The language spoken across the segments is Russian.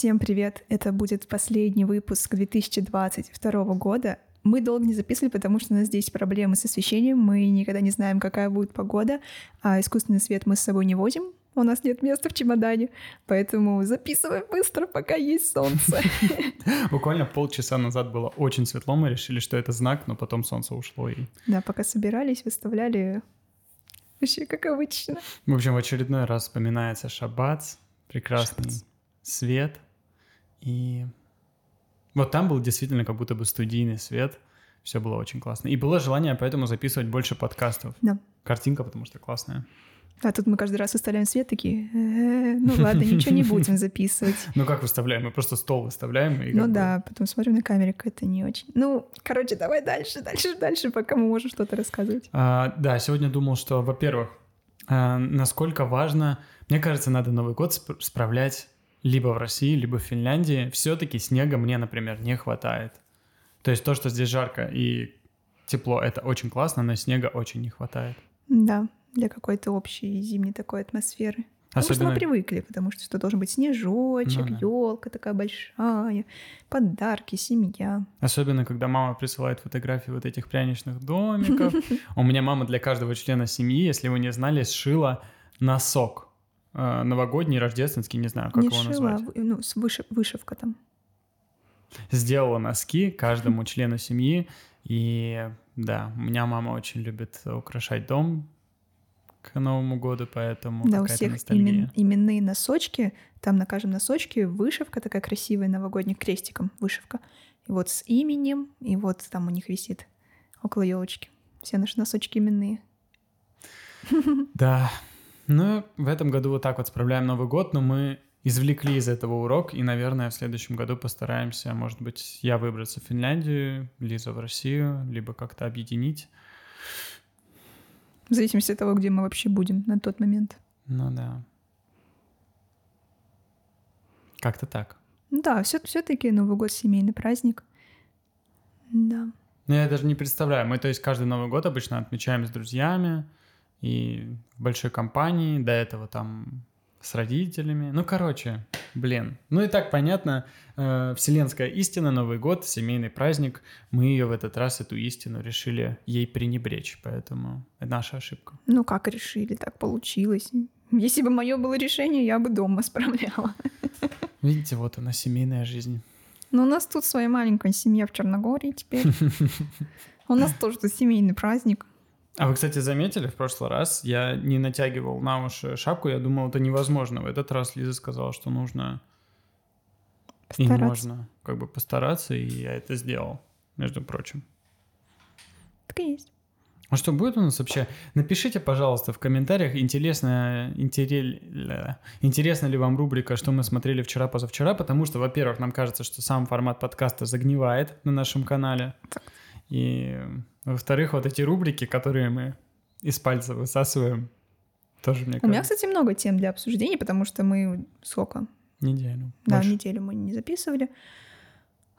Всем привет! Это будет последний выпуск 2022 года. Мы долго не записывали, потому что у нас здесь проблемы с освещением. Мы никогда не знаем, какая будет погода, а искусственный свет мы с собой не возим. У нас нет места в чемодане, поэтому записываем быстро, пока есть солнце. Буквально полчаса назад было очень светло, мы решили, что это знак, но потом солнце ушло. И... Да, пока собирались, выставляли вообще как обычно. В общем, в очередной раз вспоминается шаббат, прекрасный шаббат. свет. И вот там был действительно как будто бы студийный свет. Все было очень классно. И было желание поэтому записывать больше подкастов. Да. Картинка, потому что классная. А тут мы каждый раз выставляем свет, такие, «Э, ну ладно, ничего не будем записывать. Ну как выставляем? Мы просто стол выставляем. И ну да, потом смотрим на камере, это не очень. Ну, короче, давай дальше, дальше, дальше, пока мы можем что-то рассказывать. А, да, сегодня думал, что, во-первых, а, насколько важно, мне кажется, надо Новый год справлять либо в России, либо в Финляндии. Все-таки снега мне, например, не хватает. То есть то, что здесь жарко и тепло, это очень классно, но снега очень не хватает. Да, для какой-то общей зимней такой атмосферы. Потому Особенно... что мы привыкли, потому что что должен быть снежочек, ну, да. елка такая большая, подарки, семья. Особенно, когда мама присылает фотографии вот этих пряничных домиков. У меня мама для каждого члена семьи, если вы не знали, сшила носок. Э, новогодний, рождественский, не знаю, как его назвать. Ну, вышивка там. Сделала носки каждому члену семьи. И да, у меня мама очень любит украшать дом к Новому году, поэтому Да, у всех имен, именные носочки, там на каждом носочке вышивка такая красивая, новогодний крестиком вышивка. И вот с именем, и вот там у них висит около елочки. Все наши носочки именные. Да. Ну, в этом году вот так вот справляем Новый год, но мы извлекли из этого урок, и, наверное, в следующем году постараемся, может быть, я выбраться в Финляндию, Лиза в Россию, либо как-то объединить в зависимости от того, где мы вообще будем на тот момент. Ну да. Как-то так. Да, все, все-таки Новый год семейный праздник. Да. Ну, я даже не представляю. Мы, то есть, каждый Новый год обычно отмечаем с друзьями и в большой компании. До этого там с родителями. Ну, короче, блин. Ну и так понятно, э, вселенская истина, Новый год, семейный праздник. Мы ее в этот раз, эту истину, решили ей пренебречь, поэтому это наша ошибка. Ну как решили, так получилось. Если бы мое было решение, я бы дома справляла. Видите, вот она, семейная жизнь. Ну, у нас тут своя маленькая семья в Черногории теперь. У нас тоже тут семейный праздник. А вы, кстати, заметили, в прошлый раз я не натягивал на уши шапку, я думал, это невозможно. В этот раз Лиза сказала, что нужно постараться. и можно как бы постараться, и я это сделал, между прочим. Так и есть. А что будет у нас вообще? Напишите, пожалуйста, в комментариях, интересно, интерес, интересна ли вам рубрика «Что мы смотрели вчера-позавчера», потому что, во-первых, нам кажется, что сам формат подкаста загнивает на нашем канале. И во-вторых, вот эти рубрики, которые мы из пальца высасываем, тоже мне кажется. У меня, кстати, много тем для обсуждений, потому что мы сколько? Неделю. Да, Больше. неделю мы не записывали.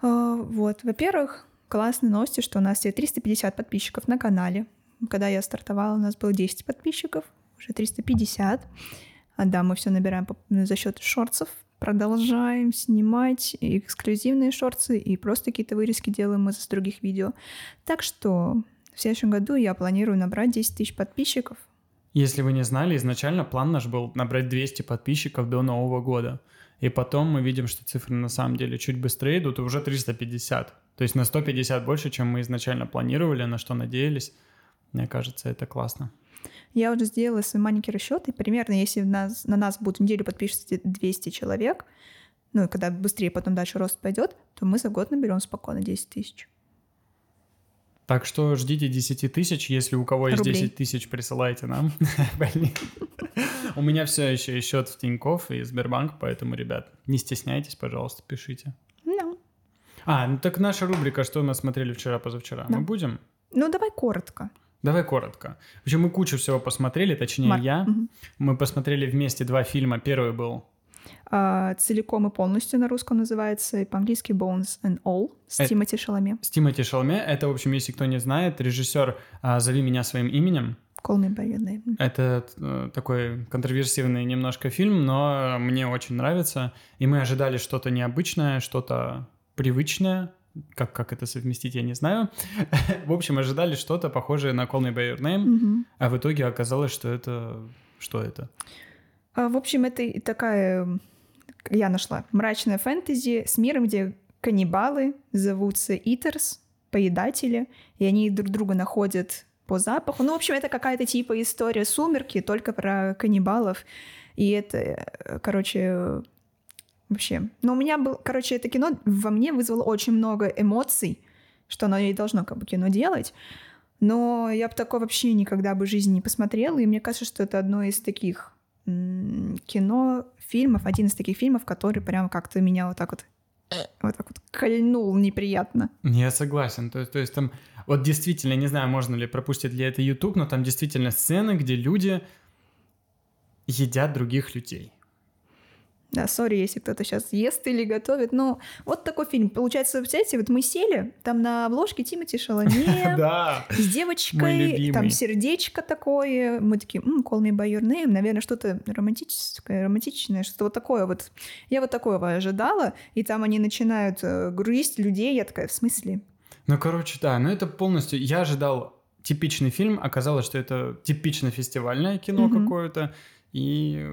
А, вот, во-первых, классные новости, что у нас все 350 подписчиков на канале. Когда я стартовала, у нас было 10 подписчиков, уже 350. А да, мы все набираем за счет шорцев, продолжаем снимать эксклюзивные шорты и просто какие-то вырезки делаем из других видео. Так что в следующем году я планирую набрать 10 тысяч подписчиков. Если вы не знали, изначально план наш был набрать 200 подписчиков до Нового года. И потом мы видим, что цифры на самом деле чуть быстрее идут, и уже 350. То есть на 150 больше, чем мы изначально планировали, на что надеялись. Мне кажется, это классно. Я уже сделала свои маленькие расчеты. Примерно, если нас, на нас будет в неделю подпишется 200 человек, ну и когда быстрее потом дальше рост пойдет, то мы за год наберем спокойно 10 тысяч. Так что ждите 10 тысяч, если у кого есть Рублей. 10 тысяч, присылайте нам. У меня все еще счет в Тинькофф и Сбербанк, поэтому, ребят, не стесняйтесь, пожалуйста, пишите. No. А, ну так наша рубрика «Что мы смотрели вчера-позавчера». Мы будем? Ну, давай коротко. Давай коротко. В общем, мы кучу всего посмотрели, точнее Марк. я. Угу. Мы посмотрели вместе два фильма. Первый был а, целиком и полностью на русском называется, и по-английски Bones and All с это, Тимоти Шаломе. С Тимоти Шаломе. Это, в общем, если кто не знает, режиссер а, «Зови меня своим именем». Call Me By Your Name. Это э, такой контроверсивный немножко фильм, но мне очень нравится. И мы ожидали что-то необычное, что-то привычное. Как, как это совместить, я не знаю. в общем, ожидали что-то похожее на Call Me By Your Name, Мгм. а в итоге оказалось, что это... Что это? А, В общем, это такая, я нашла, мрачная фэнтези с миром, где каннибалы зовутся Итерс, поедатели, и они друг друга находят по запаху. Ну, в общем, это какая-то типа история «Сумерки», только про каннибалов. И это, э, короче, вообще... Но у меня был, короче, это кино во мне вызвало очень много эмоций, что оно и должно как бы кино делать. Но я бы такое вообще никогда бы жизни не посмотрела, и мне кажется, что это одно из таких кино, фильмов, один из таких фильмов, который прям как-то меня вот так вот вот так вот кольнул неприятно. Я согласен. То, то есть там... Вот действительно, не знаю, можно ли пропустить ли это YouTube, но там действительно сцены, где люди едят других людей. Да, сори, если кто-то сейчас ест или готовит. Но вот такой фильм. Получается, представляете, вот мы сели, там на обложке Тимати Шаломе, с девочкой, там сердечко такое. Мы такие, «М, call me by your name, наверное, что-то романтическое, романтичное, что-то вот такое вот. Я вот такого ожидала, и там они начинают э, грызть людей. Я такая, в смысле? Ну, короче, да, но это полностью... Я ожидал типичный фильм, оказалось, что это типично фестивальное кино какое-то, и...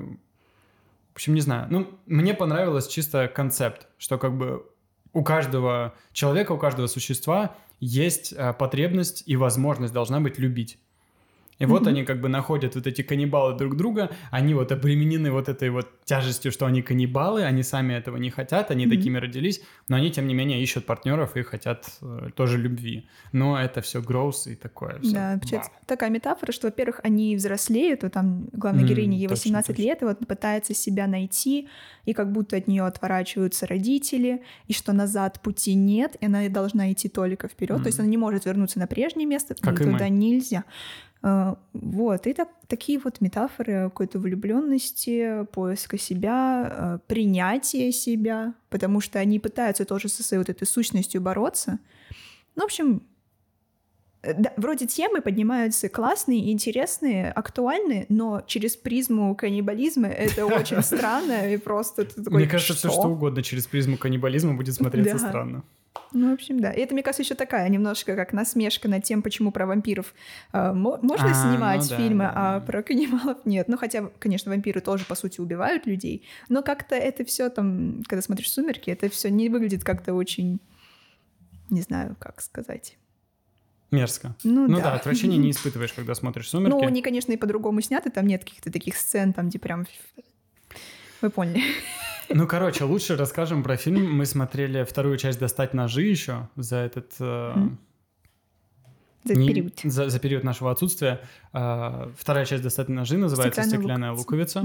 Общем, не знаю. Ну, мне понравилось чисто концепт, что как бы у каждого человека, у каждого существа есть а, потребность и возможность должна быть любить. И вот Мгм. они как бы находят вот эти каннибалы друг друга, они вот обременены вот этой вот тяжестью, что они каннибалы, они сами этого не хотят, они Мгм. такими родились, но они, тем не менее, ищут партнеров и хотят э, тоже любви. Но это все гроус и такое все. Да, получается такая метафора, что, во-первых, они взрослеют, вот там главной М, героине ей точно, 18 точно. лет, и вот пытается себя найти, и как будто от нее отворачиваются родители, и что назад пути нет, и она должна идти только вперед, то есть она не может вернуться на прежнее место, Как и мы. туда нельзя. А, Вот, и так, такие вот метафоры какой-то влюбленности, поиска себя, а, принятия себя, потому что они пытаются тоже со своей вот этой сущностью бороться. Ну, в общем, Э, Да, вроде темы поднимаются классные, интересные, актуальные, но через призму каннибализма это очень странно и просто Мне кажется, все что угодно через призму каннибализма будет смотреться странно. Ну, в общем, да. И это, мне кажется, еще такая немножко как насмешка над тем, почему про вампиров э, мо- можно А, снимать ну да, фильмы, да, а да. про каннибалов нет. Ну, хотя, конечно, вампиры тоже, по сути, убивают людей, но как-то это все там, когда смотришь «Сумерки», это все не выглядит как-то очень, не знаю, как сказать. Мерзко. Ну, Ну да. да, отвращения не испытываешь, когда смотришь «Сумерки». Ну, они, конечно, и по-другому сняты, там нет каких-то таких сцен, там, где прям... Вы поняли. Ну, короче, лучше расскажем про фильм. Мы смотрели вторую часть «Достать ножи» еще за этот... э. За не- период. За, за период нашего отсутствия. Э, вторая часть «Достать ножи» называется «Стеклянная «Стеклянная луковица».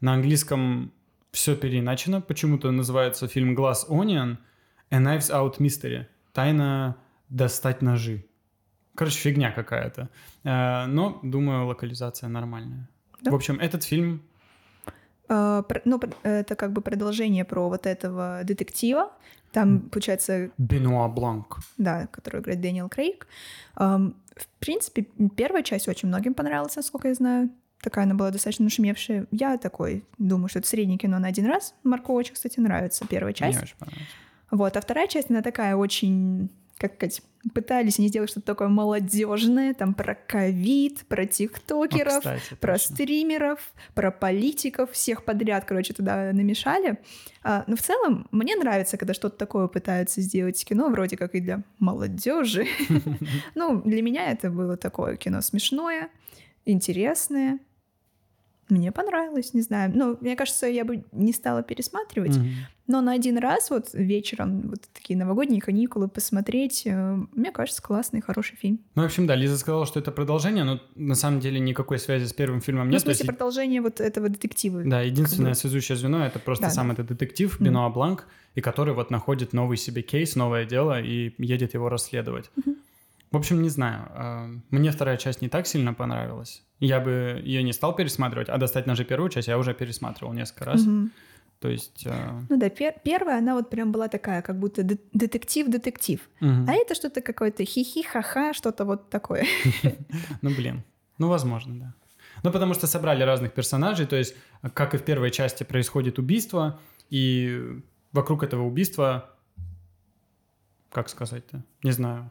На английском все переиначено. Почему-то называется фильм «Glass Onion» «A Knives Out Mystery». Тайна достать ножи. Короче, фигня какая-то. Э, но, думаю, локализация нормальная. Да. В общем, этот фильм... Про- Ну, это как бы продолжение про вот этого детектива. Там, получается, Бенуа Бланк. да, который играет Дэниел Крейг. В принципе, первая часть очень многим понравилась, насколько я знаю. Такая она была достаточно нашумевшая. Я такой думаю, что это среднее кино на один раз. Марко очень, кстати, нравится первая часть. Мне очень понравилось. Вот, а вторая часть, она такая очень, как сказать, пытались они сделать что-то такое молодежное, там про ковид, про тиктокеров, кстати, про точно. стримеров, про политиков, всех подряд, короче, туда намешали. А, но в целом мне нравится, когда что-то такое пытаются сделать кино, вроде как и для молодежи. Ну, для меня это было такое кино смешное, интересное. Мне понравилось, не знаю. Ну, мне кажется, я бы не стала пересматривать. Но на один раз вот вечером вот такие новогодние каникулы посмотреть, э, мне кажется, классный, хороший фильм. Ну, в общем, да, Лиза сказала, что это продолжение, но на самом деле никакой связи с первым фильмом Ну, нет. в то есть смысле, продолжение вот этого детектива. Да, единственное Как бы- связующее звено это просто Да, сам да. этот детектив. Бенуа Бланк, и который вот находит новый себе кейс, новое дело и едет его расследовать. Мгм. В общем, не знаю. э, Мне вторая часть не так сильно понравилась. Я бы ее не стал пересматривать, а достать ножи первую часть я уже пересматривал несколько раз. Мгм. То есть... э, Ну да, пер- первая, она вот прям была такая, как будто де- детектив-детектив. мгм. А это что-то какое-то хихи, ха-ха, что-то вот такое. Ну, блин. Ну, возможно, да. Ну, потому что собрали разных персонажей, то есть, как и в первой части, происходит убийство, и вокруг этого убийства, как сказать-то, не знаю,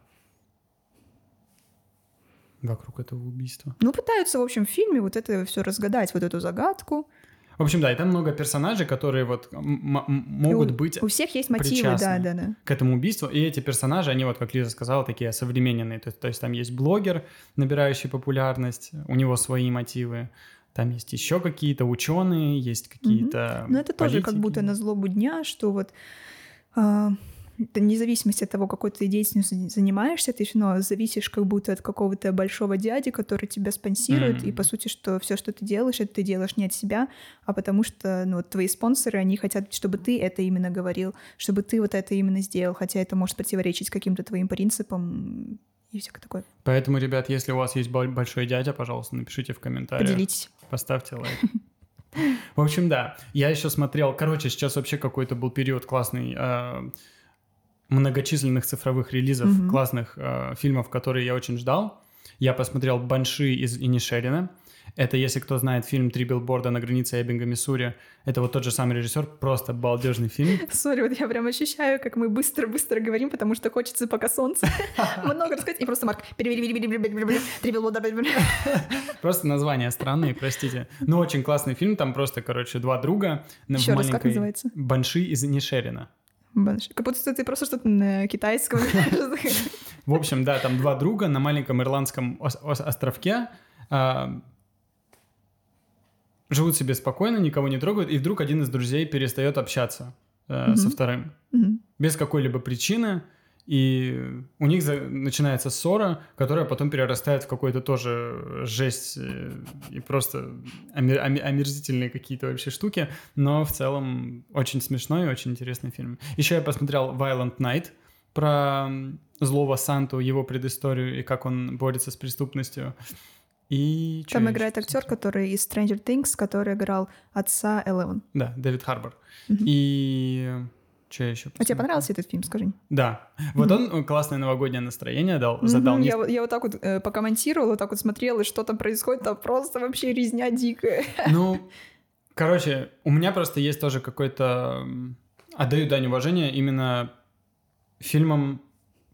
вокруг этого убийства. Ну, пытаются, в общем, в фильме вот это все разгадать, вот эту загадку. В общем, да, и там много персонажей, которые вот могут у, быть У всех есть мотивы, да, да, да. к этому убийству. И эти персонажи, они вот, как Лиза сказала, такие современные. То, то есть там есть блогер, набирающий популярность, у него свои мотивы. Там есть еще какие-то ученые, есть какие-то. Mm-hmm. Ну, это тоже как будто на злобу дня, что вот а, вне зависимости от того, какой ты деятельностью занимаешься, ты все равно зависишь как будто от какого-то большого дяди, который тебя спонсирует, mm-hmm. и по сути, что все, что ты делаешь, это ты делаешь не от себя, а потому что ну, твои спонсоры, они хотят, чтобы ты это именно говорил, чтобы ты вот это именно сделал, хотя это может противоречить каким-то твоим принципам и всякое такое. Поэтому, ребят, если у вас есть большой дядя, пожалуйста, напишите в комментариях. Поделитесь. Поставьте лайк. В общем, да. Я еще смотрел... Короче, сейчас вообще какой-то был период классный а, многочисленных цифровых релизов mm-hmm. классных э, фильмов, которые я очень ждал. Я посмотрел «Банши» из Инишерина. Это, если кто знает фильм «Три билборда на границе Эббинга, Миссури», это вот тот же самый режиссер, просто балдежный фильм. Сори, вот я прям ощущаю, как мы быстро-быстро говорим, потому что хочется пока солнце. Много рассказать, и просто Марк «Три билборда». Просто название странные, простите. Но очень классный фильм, там просто, короче, два друга. Еще раз, как называется? «Банши» из Инишерина. Как будто ты просто что-то на китайском. В общем, да, там два друга на маленьком ирландском островке а, живут себе спокойно, никого не трогают, и вдруг один из друзей перестает общаться э, со вторым. Без какой-либо причины. И у них за... начинается ссора, которая потом перерастает в какой-то тоже жесть э, и просто омер... омерзительные какие-то вообще штуки. Но в целом очень смешной и очень интересный фильм. Еще я посмотрел Violent Night про злого Санту, его предысторию и как он борется с преступностью. И Там играет актер, который из Stranger Things, который играл отца Элевен. Да, Дэвид Харбор. Mm-hmm. И что еще? А тебе понравился этот фильм, скажи? Да. Вот mm-hmm. он классное новогоднее настроение дал, задал. Mm-hmm. Я, я вот так вот э, покомментировала, вот так вот смотрела, и что там происходит, там просто вообще резня дикая. Ну, короче, у меня просто есть тоже какой-то... Отдаю дань уважения именно фильмам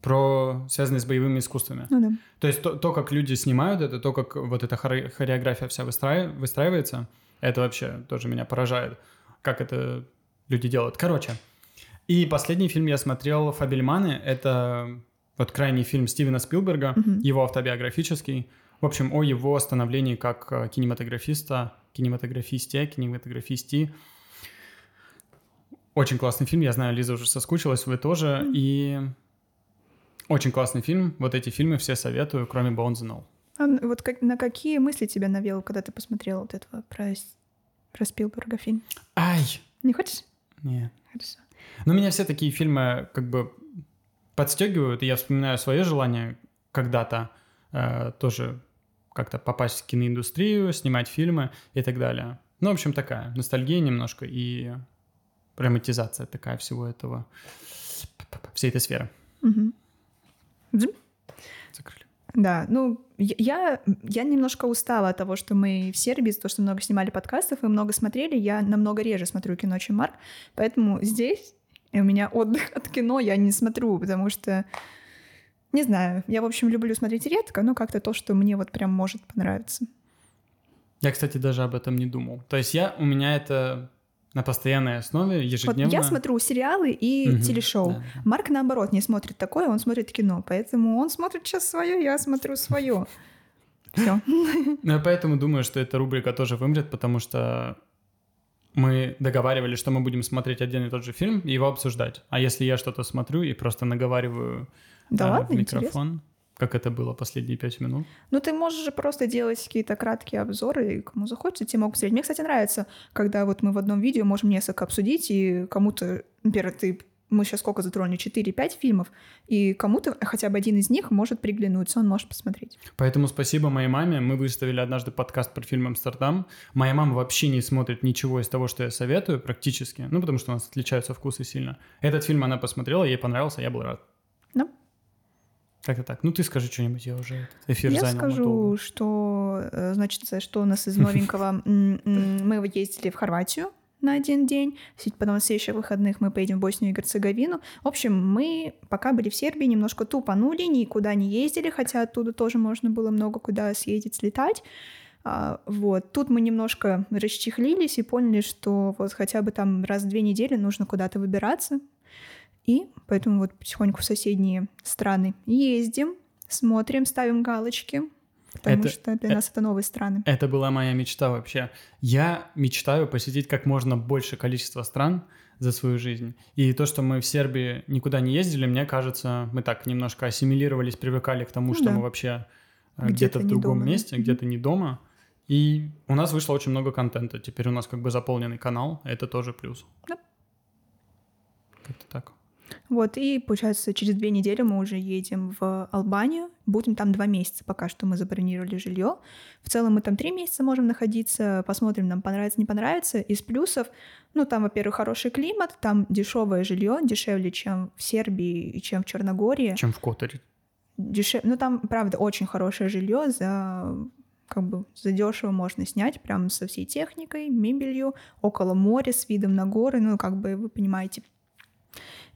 про связанные с боевыми искусствами. Ну, да. То есть то, то, как люди снимают это, то, как вот эта хореография вся выстраив... выстраивается, это вообще тоже меня поражает, как это люди делают. Короче, и последний фильм я смотрел «Фабельманы». Это вот крайний фильм Стивена Спилберга, mm-hmm. его автобиографический. В общем, о его становлении как э, кинематографиста, кинематографисте, кинематографисти. Очень классный фильм. Я знаю, Лиза уже соскучилась, вы тоже. Mm-hmm. И очень классный фильм. Вот эти фильмы все советую, кроме Bones and All. А вот как, на какие мысли тебя навел, когда ты посмотрел вот этого про, про Спилберга фильм? Ай! Не хочешь? Нет. Хорошо. Но меня все такие фильмы как бы подстегивают, и я вспоминаю свое желание когда-то э, тоже как-то попасть в киноиндустрию, снимать фильмы и так далее. Ну, в общем, такая ностальгия немножко и романтизация такая всего этого, всей этой сферы. Угу. Закрыли. Да, ну, я, я немножко устала от того, что мы в Сербии, то, что много снимали подкастов и много смотрели. Я намного реже смотрю кино, чем Марк. Поэтому здесь и у меня отдых от кино я не смотрю, потому что, не знаю, я, в общем, люблю смотреть редко, но как-то то, что мне вот прям может понравиться. Я, кстати, даже об этом не думал. То есть я, у меня это на постоянной основе, ежедневно. Вот я смотрю сериалы и угу, телешоу. Да. Марк, наоборот, не смотрит такое, он смотрит кино. Поэтому он смотрит сейчас свое, я смотрю свое. Все. Ну, я поэтому думаю, что эта рубрика тоже вымрет, потому что мы договаривались, что мы будем смотреть один и тот же фильм и его обсуждать. А если я что-то смотрю и просто наговариваю да а, ладно, в микрофон, интересно. как это было последние пять минут? Ну, ты можешь же просто делать какие-то краткие обзоры, и кому захочется, те могут смотреть. Мне, кстати, нравится, когда вот мы в одном видео можем несколько обсудить, и кому-то, например, ты мы сейчас сколько затронули? 4-5 фильмов, и кому-то хотя бы один из них может приглянуться, он может посмотреть. Поэтому спасибо моей маме. Мы выставили однажды подкаст про фильм «Амстердам». Моя мама вообще не смотрит ничего из того, что я советую практически, ну, потому что у нас отличаются вкусы сильно. Этот фильм она посмотрела, ей понравился, я был рад. Ну, Как-то так. Ну, ты скажи что-нибудь, я уже этот эфир Я занял скажу, надолго. что, э, значит, что у нас из новенького. Мы ездили в Хорватию на один день, потом на следующих выходных мы поедем в Боснию и Герцеговину. В общем, мы пока были в Сербии, немножко тупанули, никуда не ездили, хотя оттуда тоже можно было много куда съездить, слетать. А, Вот. Тут мы немножко расчехлились и поняли, что вот хотя бы там раз в две недели нужно куда-то выбираться. И поэтому вот потихоньку в соседние страны ездим, смотрим, ставим галочки, потому Это- что для э- нас это новые страны. Это была моя мечта вообще. Я мечтаю посетить как можно больше количество стран за свою жизнь. И то, что мы в Сербии никуда не ездили, мне кажется, мы так немножко ассимилировались, привыкали к тому, Ну что да. мы вообще э, Где-то где-то в другом дома, да. месте, Мгм. где-то не дома. И у нас вышло очень много контента. Теперь у нас как бы заполненный канал, это тоже плюс. Да. Как-то так. Вот, и получается, через две недели мы уже едем в Албанию. Будем там два месяца, пока что мы забронировали жилье. В целом мы там три месяца можем находиться. Посмотрим, нам понравится, не понравится. Из плюсов, ну, там, во-первых, хороший климат, там дешевое жилье, дешевле, чем в Сербии и чем в Черногории. Чем в Которе. Дешев... Ну, там, правда, очень хорошее жилье за как бы за дешево можно снять, прям со всей техникой, мебелью, около моря, с видом на горы, ну, как бы вы понимаете.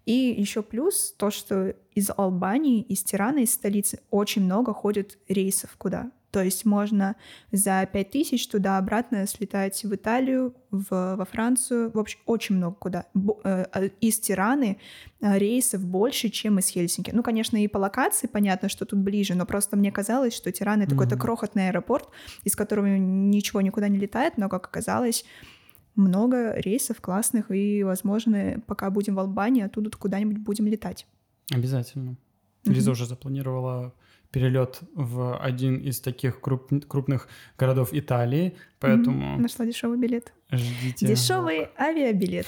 И еще плюс то, что из Албании, из Тирана, из столицы очень много ходит рейсов куда. То есть можно за 5000 туда-обратно слетать в Италию, в, во Францию, в общем, очень много куда. Э, а из Тираны э, рейсов больше, чем из Хельсинки. Ну, конечно, и по локации понятно, что тут ближе, но просто мне казалось, что Тиран — это какой-то Мгм. крохотный аэропорт, из которого ничего никуда не летает, но, как оказалось, много рейсов классных, и, возможно, пока будем в Албании, оттуда куда-нибудь будем летать. Обязательно. Мгм. Лиза уже запланировала перелет в один из таких круп- крупных городов Италии, поэтому Мгм. Нашла дешевый билет. Ждите. Дешевый авиабилет.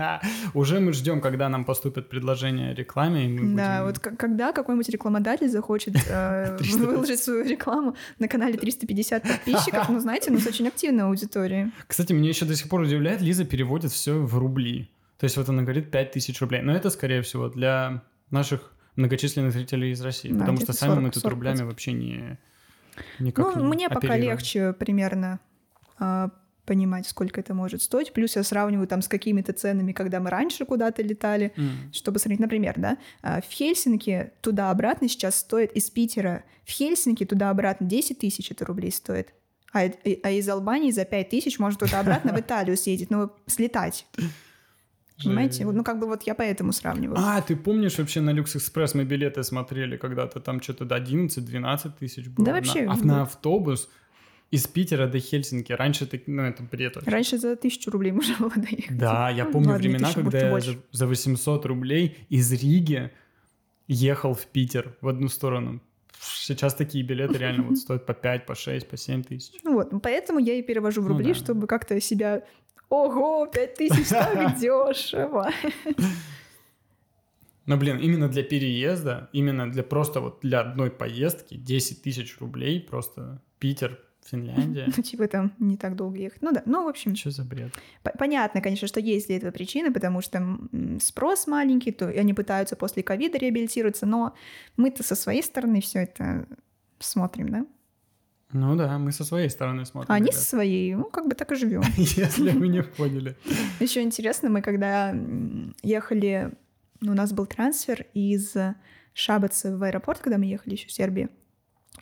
Уже мы ждем, когда нам поступит предложение о рекламе, и мы Да, будем- вот когда какой-нибудь рекламодатель захочет э, 350. выложить свою рекламу на канале 350 подписчиков, ну, знаете, у нас очень активная аудитория. Кстати, меня еще до сих пор удивляет, Лиза переводит все в рубли. То есть вот она говорит 5000 рублей. Но это, скорее всего, для наших многочисленных зрителей из России. Да, потому что сами мы 40, тут 40 рублями вообще не... Никак Ну, не мне пока оперируем. легче примерно а, понимать, сколько это может стоить. Плюс я сравниваю там с какими-то ценами, когда мы раньше куда-то летали, М. чтобы сравнить. Например, да, а, в Хельсинки туда-обратно сейчас стоит из Питера в Хельсинки туда-обратно 10 тысяч это рублей стоит. А, а из Албании за 5 тысяч можно туда-обратно в Италию съездить, ну, слетать. Понимаете? Ну, как бы вот я поэтому сравниваю. А, ты помнишь вообще на Люкс Экспресс мы билеты смотрели когда-то, там что-то до 11-12 тысяч было? Да вообще, а ну. на автобус из Питера до Хельсинки. Раньше, ты, ну, это бред вообще. Раньше за тысячу рублей можно было доехать. Да, я Ну, помню ладно, времена, когда я больше. за, за 800 рублей из Риги ехал в Питер в одну сторону. Сейчас такие билеты реально вот стоят по 5, по 6, по 7 тысяч. Ну вот, ну, поэтому я и перевожу в Ну рубли, да. чтобы как-то себя... Ого, пять тысяч, так дешево. Но, блин, именно для переезда, именно для просто вот для одной поездки 10 тысяч рублей, просто Питер, Финляндия. Ну, типа там не так долго ехать. Ну да, ну, в общем, Что за бред? понятно, конечно, что есть для этого причины, потому что спрос маленький, то и они пытаются после ковида реабилитироваться, но мы-то со своей стороны все это смотрим, да? Ну да, мы со своей стороны смотрим. А они ребят. со своей, ну, как бы так и живем. Если вы не поняли. Еще интересно, мы когда ехали, ну, у нас был трансфер из Шабаца в аэропорт, когда мы ехали еще в Сербии.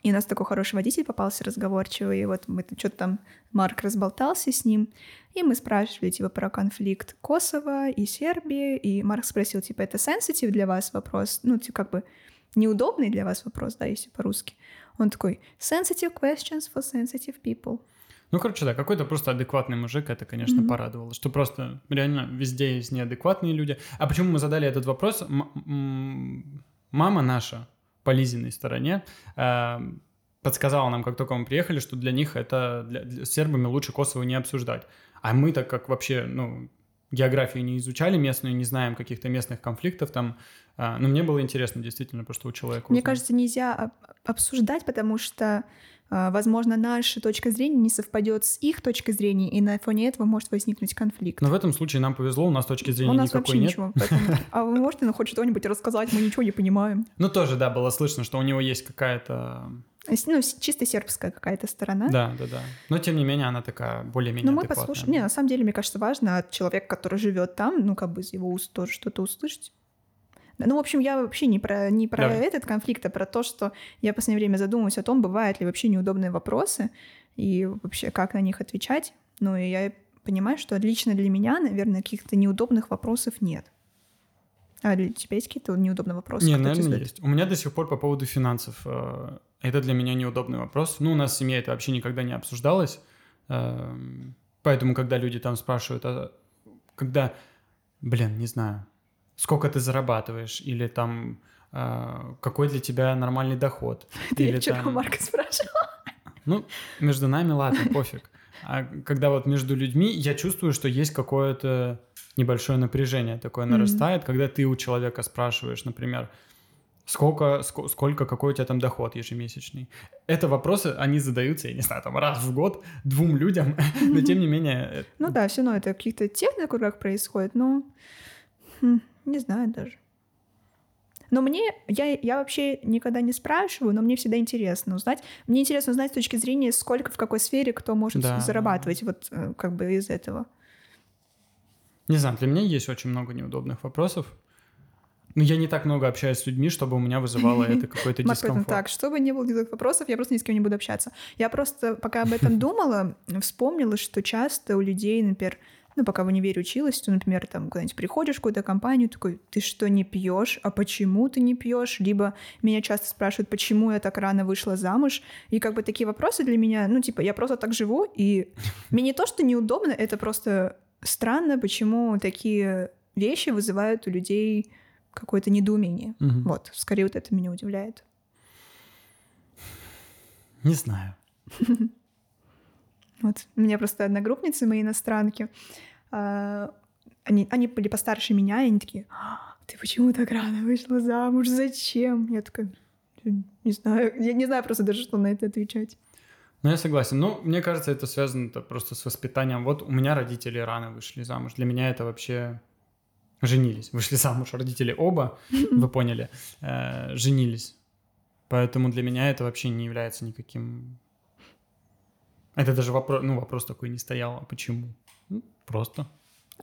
И у нас такой хороший водитель попался разговорчивый, и вот мы что-то там, Марк разболтался с ним, и мы спрашивали, типа, про конфликт Косово и Сербии, и Марк спросил, типа, это sensitive для вас вопрос? Ну, типа, как бы неудобный для вас вопрос, да, если по-русски. Он такой, sensitive questions for sensitive people. Ну, короче, да, какой-то просто адекватный мужик, это, конечно, Мгм. порадовало, что просто реально везде есть неадекватные люди. А почему мы задали этот вопрос? М- м- мама наша по Лизиной стороне э, подсказала нам, как только мы приехали, что для них это для, для- с сербами лучше Косово не обсуждать. А мы так как вообще, ну, географию не изучали местную, не знаем каких-то местных конфликтов там. А, но мне было интересно действительно, просто у человека. Мне узнать. кажется, нельзя обсуждать, потому что возможно, наша точка зрения не совпадет с их точкой зрения, и на фоне этого может возникнуть конфликт. Но в этом случае нам повезло, у нас точки зрения у нас никакой нет. Ничего, поэтому... А вы можете ну, хоть что-нибудь рассказать, мы ничего не понимаем. Ну, тоже, да, было слышно, что у него есть какая-то... Ну, чисто сербская какая-то сторона. Да, да, да. Но, тем не менее, она такая более-менее Ну, мы послушаем. Не, на самом деле, мне кажется, важно от человека, который живет там, ну, как бы из его уст тоже что-то услышать. Ну, в общем, я вообще не про, не про Давай. этот конфликт, а про то, что я в последнее время задумываюсь о том, бывают ли вообще неудобные вопросы и вообще как на них отвечать. Ну, и я понимаю, что лично для меня, наверное, каких-то неудобных вопросов нет. А для тебя есть какие-то неудобные вопросы? Нет, наверное, есть. У меня до сих пор по поводу финансов. Э, это для меня неудобный вопрос. Ну, у нас в семье это вообще никогда не обсуждалось. Эм, поэтому, когда люди там спрашивают, а когда, блин, не знаю, сколько ты зарабатываешь, или там э, какой для тебя нормальный доход. Ты или вчера там... Марка спрашивала. Ну, между нами, ладно, пофиг. А когда вот между людьми я чувствую, что есть какое-то небольшое напряжение такое нарастает, mm-hmm. когда ты у человека спрашиваешь, например, сколько, ск- сколько, какой у тебя там доход ежемесячный. Это вопросы, они задаются, я не знаю, там раз в год двум людям, но тем не менее... Э, ну да, все равно это в каких-то тех кругах происходит, но хм, не знаю даже. Но мне, я, я вообще никогда не спрашиваю, но мне всегда интересно узнать. Мне интересно узнать с точки зрения, сколько в какой сфере кто может да, зарабатывать да. вот э, как бы из этого. Не знаю, для меня есть очень много неудобных вопросов. Но я не так много общаюсь с людьми, чтобы у меня вызывало это какой-то дискомфорт. Так, чтобы не было никаких вопросов, я просто ни с кем не буду общаться. Я просто, пока об этом думала, вспомнила, что часто у людей, например, ну, пока в универе училась, то, например, там куда-нибудь приходишь в какую-то компанию, такой, ты что, не пьешь? А почему ты не пьешь? Либо меня часто спрашивают, почему я так рано вышла замуж. И как бы такие вопросы для меня, ну, типа, я просто так живу, и мне не то, что неудобно, это просто странно, почему такие вещи вызывают у людей какое-то недоумение. Угу. Вот, скорее вот это меня удивляет. Не знаю. Вот. У меня просто одногруппницы, мои иностранки, а, они, они были постарше меня, и они такие, «А, ты почему так рано вышла замуж? Зачем? Я такая, не знаю, я не знаю просто даже, что на это отвечать. Ну, я согласен. Ну, мне кажется, это связано -то просто с воспитанием. Вот у меня родители рано вышли замуж. Для меня это вообще женились. Вышли замуж родители оба, вы поняли, э, женились. Поэтому для меня это вообще не является никаким это даже вопрос, ну, вопрос такой не стоял. А почему? Ну, просто.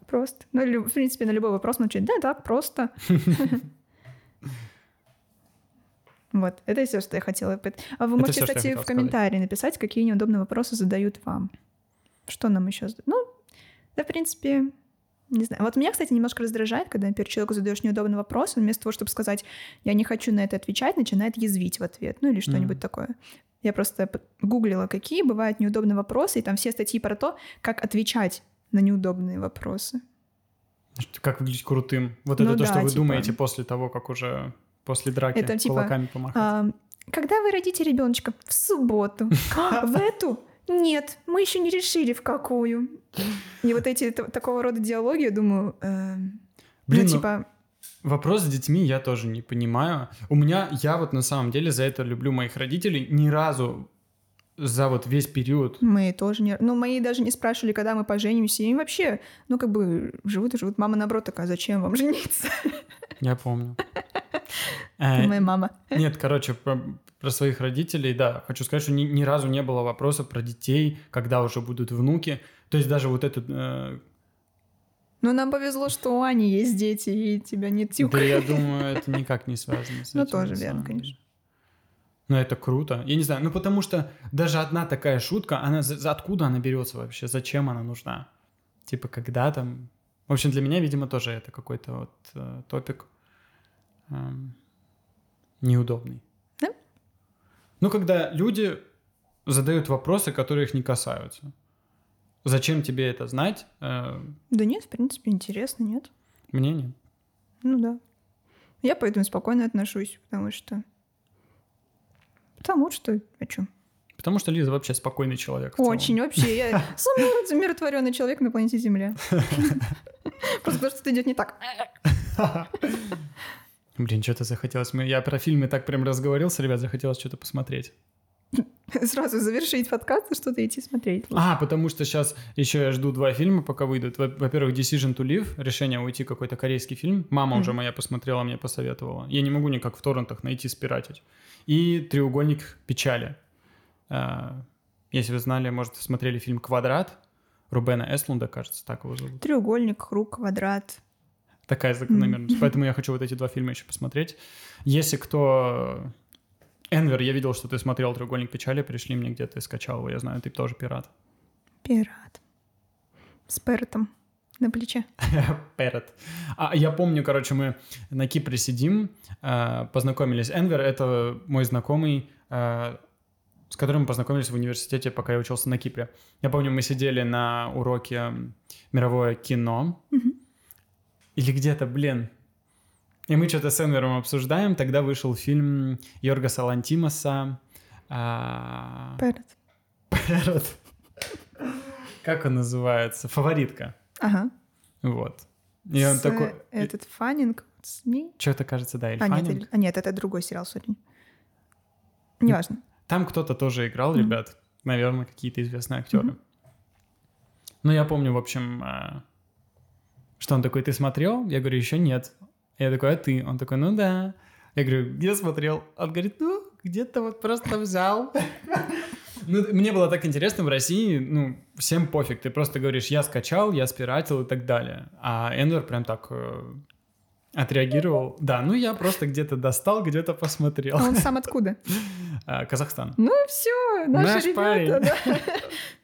Просто. Ну, в принципе, на любой вопрос начать. Да, так, просто. Вот, это все, что я хотела. А вы можете, кстати, в комментарии написать, какие неудобные вопросы задают вам. Что нам еще задают? Ну, да, в принципе, не знаю. Вот меня, кстати, немножко раздражает, когда, например, человеку задаешь неудобный вопрос, он вместо того, чтобы сказать, я не хочу на это отвечать, начинает язвить в ответ, ну или что-нибудь mm. такое. Я просто гуглила, какие бывают неудобные вопросы, и там все статьи про то, как отвечать на неудобные вопросы. Как выглядеть крутым. Вот ну, это да, то, что вы типа... думаете после того, как уже после драки это, типа, кулаками помахать. А, когда вы родите ребеночка? В субботу. В эту? Нет, мы еще не решили, в какую. И вот эти такого рода диалоги, я думаю, э, Блин, ну, типа, Вопрос с детьми я тоже не понимаю. У меня, я вот на самом деле за это люблю моих родителей. Ни разу за вот весь период. Мы тоже не... Ну, мои даже не спрашивали, когда мы поженимся. И вообще, ну, как бы живут и живут. Мама, наоборот, такая, зачем вам жениться? Я помню. Э, моя мама. Нет, короче, про, про своих родителей, да, хочу сказать, что ни, ни разу не было вопроса про детей, когда уже будут внуки. То есть даже вот этот э, ну, нам повезло, что у Ани есть дети, и тебя не тюк. Да, я думаю, это никак не связано с ну, этим. Ну, тоже верно, конечно. Ну, это круто. Я не знаю, ну, потому что даже одна такая шутка, она за, откуда она берется вообще? Зачем она нужна? Типа, когда там... В общем, для меня, видимо, тоже это какой-то вот э, топик э, неудобный. Да? Ну, когда люди задают вопросы, которые их не касаются. Зачем тебе это знать? Э, да нет, в принципе, интересно, нет. Мне нет. Ну да. Я поэтому спокойно отношусь, потому что... Потому что... О чем? Потому что Лиза вообще спокойный человек. Очень, вообще. Я самый умиротворенный человек на планете Земля. Просто потому что что-то идет не так. Блин, что-то захотелось. Я про фильмы так прям разговорился, ребят, захотелось что-то посмотреть. Сразу завершить подкаст и что-то идти смотреть. А, потому что сейчас еще я жду два фильма, пока выйдут. Во- Во-первых, Decision to Live, решение уйти какой-то корейский фильм. Мама уже Мгм. моя посмотрела, мне посоветовала. Я не могу никак в торрентах найти, спиратить. И Треугольник печали. А, Если вы знали, может, смотрели фильм «Квадрат» Рубена Эслунда, кажется, так его зовут. Треугольник, круг, квадрат. Такая закономерность. Поэтому я хочу вот эти два фильма еще посмотреть. Если кто... Энвер, я видел, что ты смотрел «Треугольник печали», пришли мне где ты скачал его, я знаю, ты тоже пират. Пират. С перетом на плече. Перед. А я помню, короче, мы на Кипре сидим, э, познакомились. Энвер — это мой знакомый, э, с которым мы познакомились в университете, пока я учился на Кипре. Я помню, мы сидели на уроке мировое кино. Или где-то, блин. И мы что-то с Энвером обсуждаем. Тогда вышел фильм Йоргаса Лантимаса. а, Перет. Перед. Как он называется? Фаворитка. Ага. Вот. И он С, такой... Этот фанинг. СМИ. Что-то кажется, да, А нет, а, нет, это другой сериал, сори. Неважно. Там кто-то тоже играл, Мгм. ребят. Наверное, какие-то известные актеры. Мгм. Ну, я помню, в общем, а, что он такой, ты смотрел? Я говорю, еще нет. Я такой, а ты? Он такой, ну да. Я говорю, где смотрел? Он говорит, ну, где-то вот просто взял. Ну, мне было так интересно в России, ну, всем пофиг. Ты просто говоришь, я скачал, я спиратил и так далее. А Энвер прям так э, отреагировал. Да, ну я просто где-то достал, где-то посмотрел. А он сам откуда? А, Казахстан. Ну все, наши Наш ребята, да.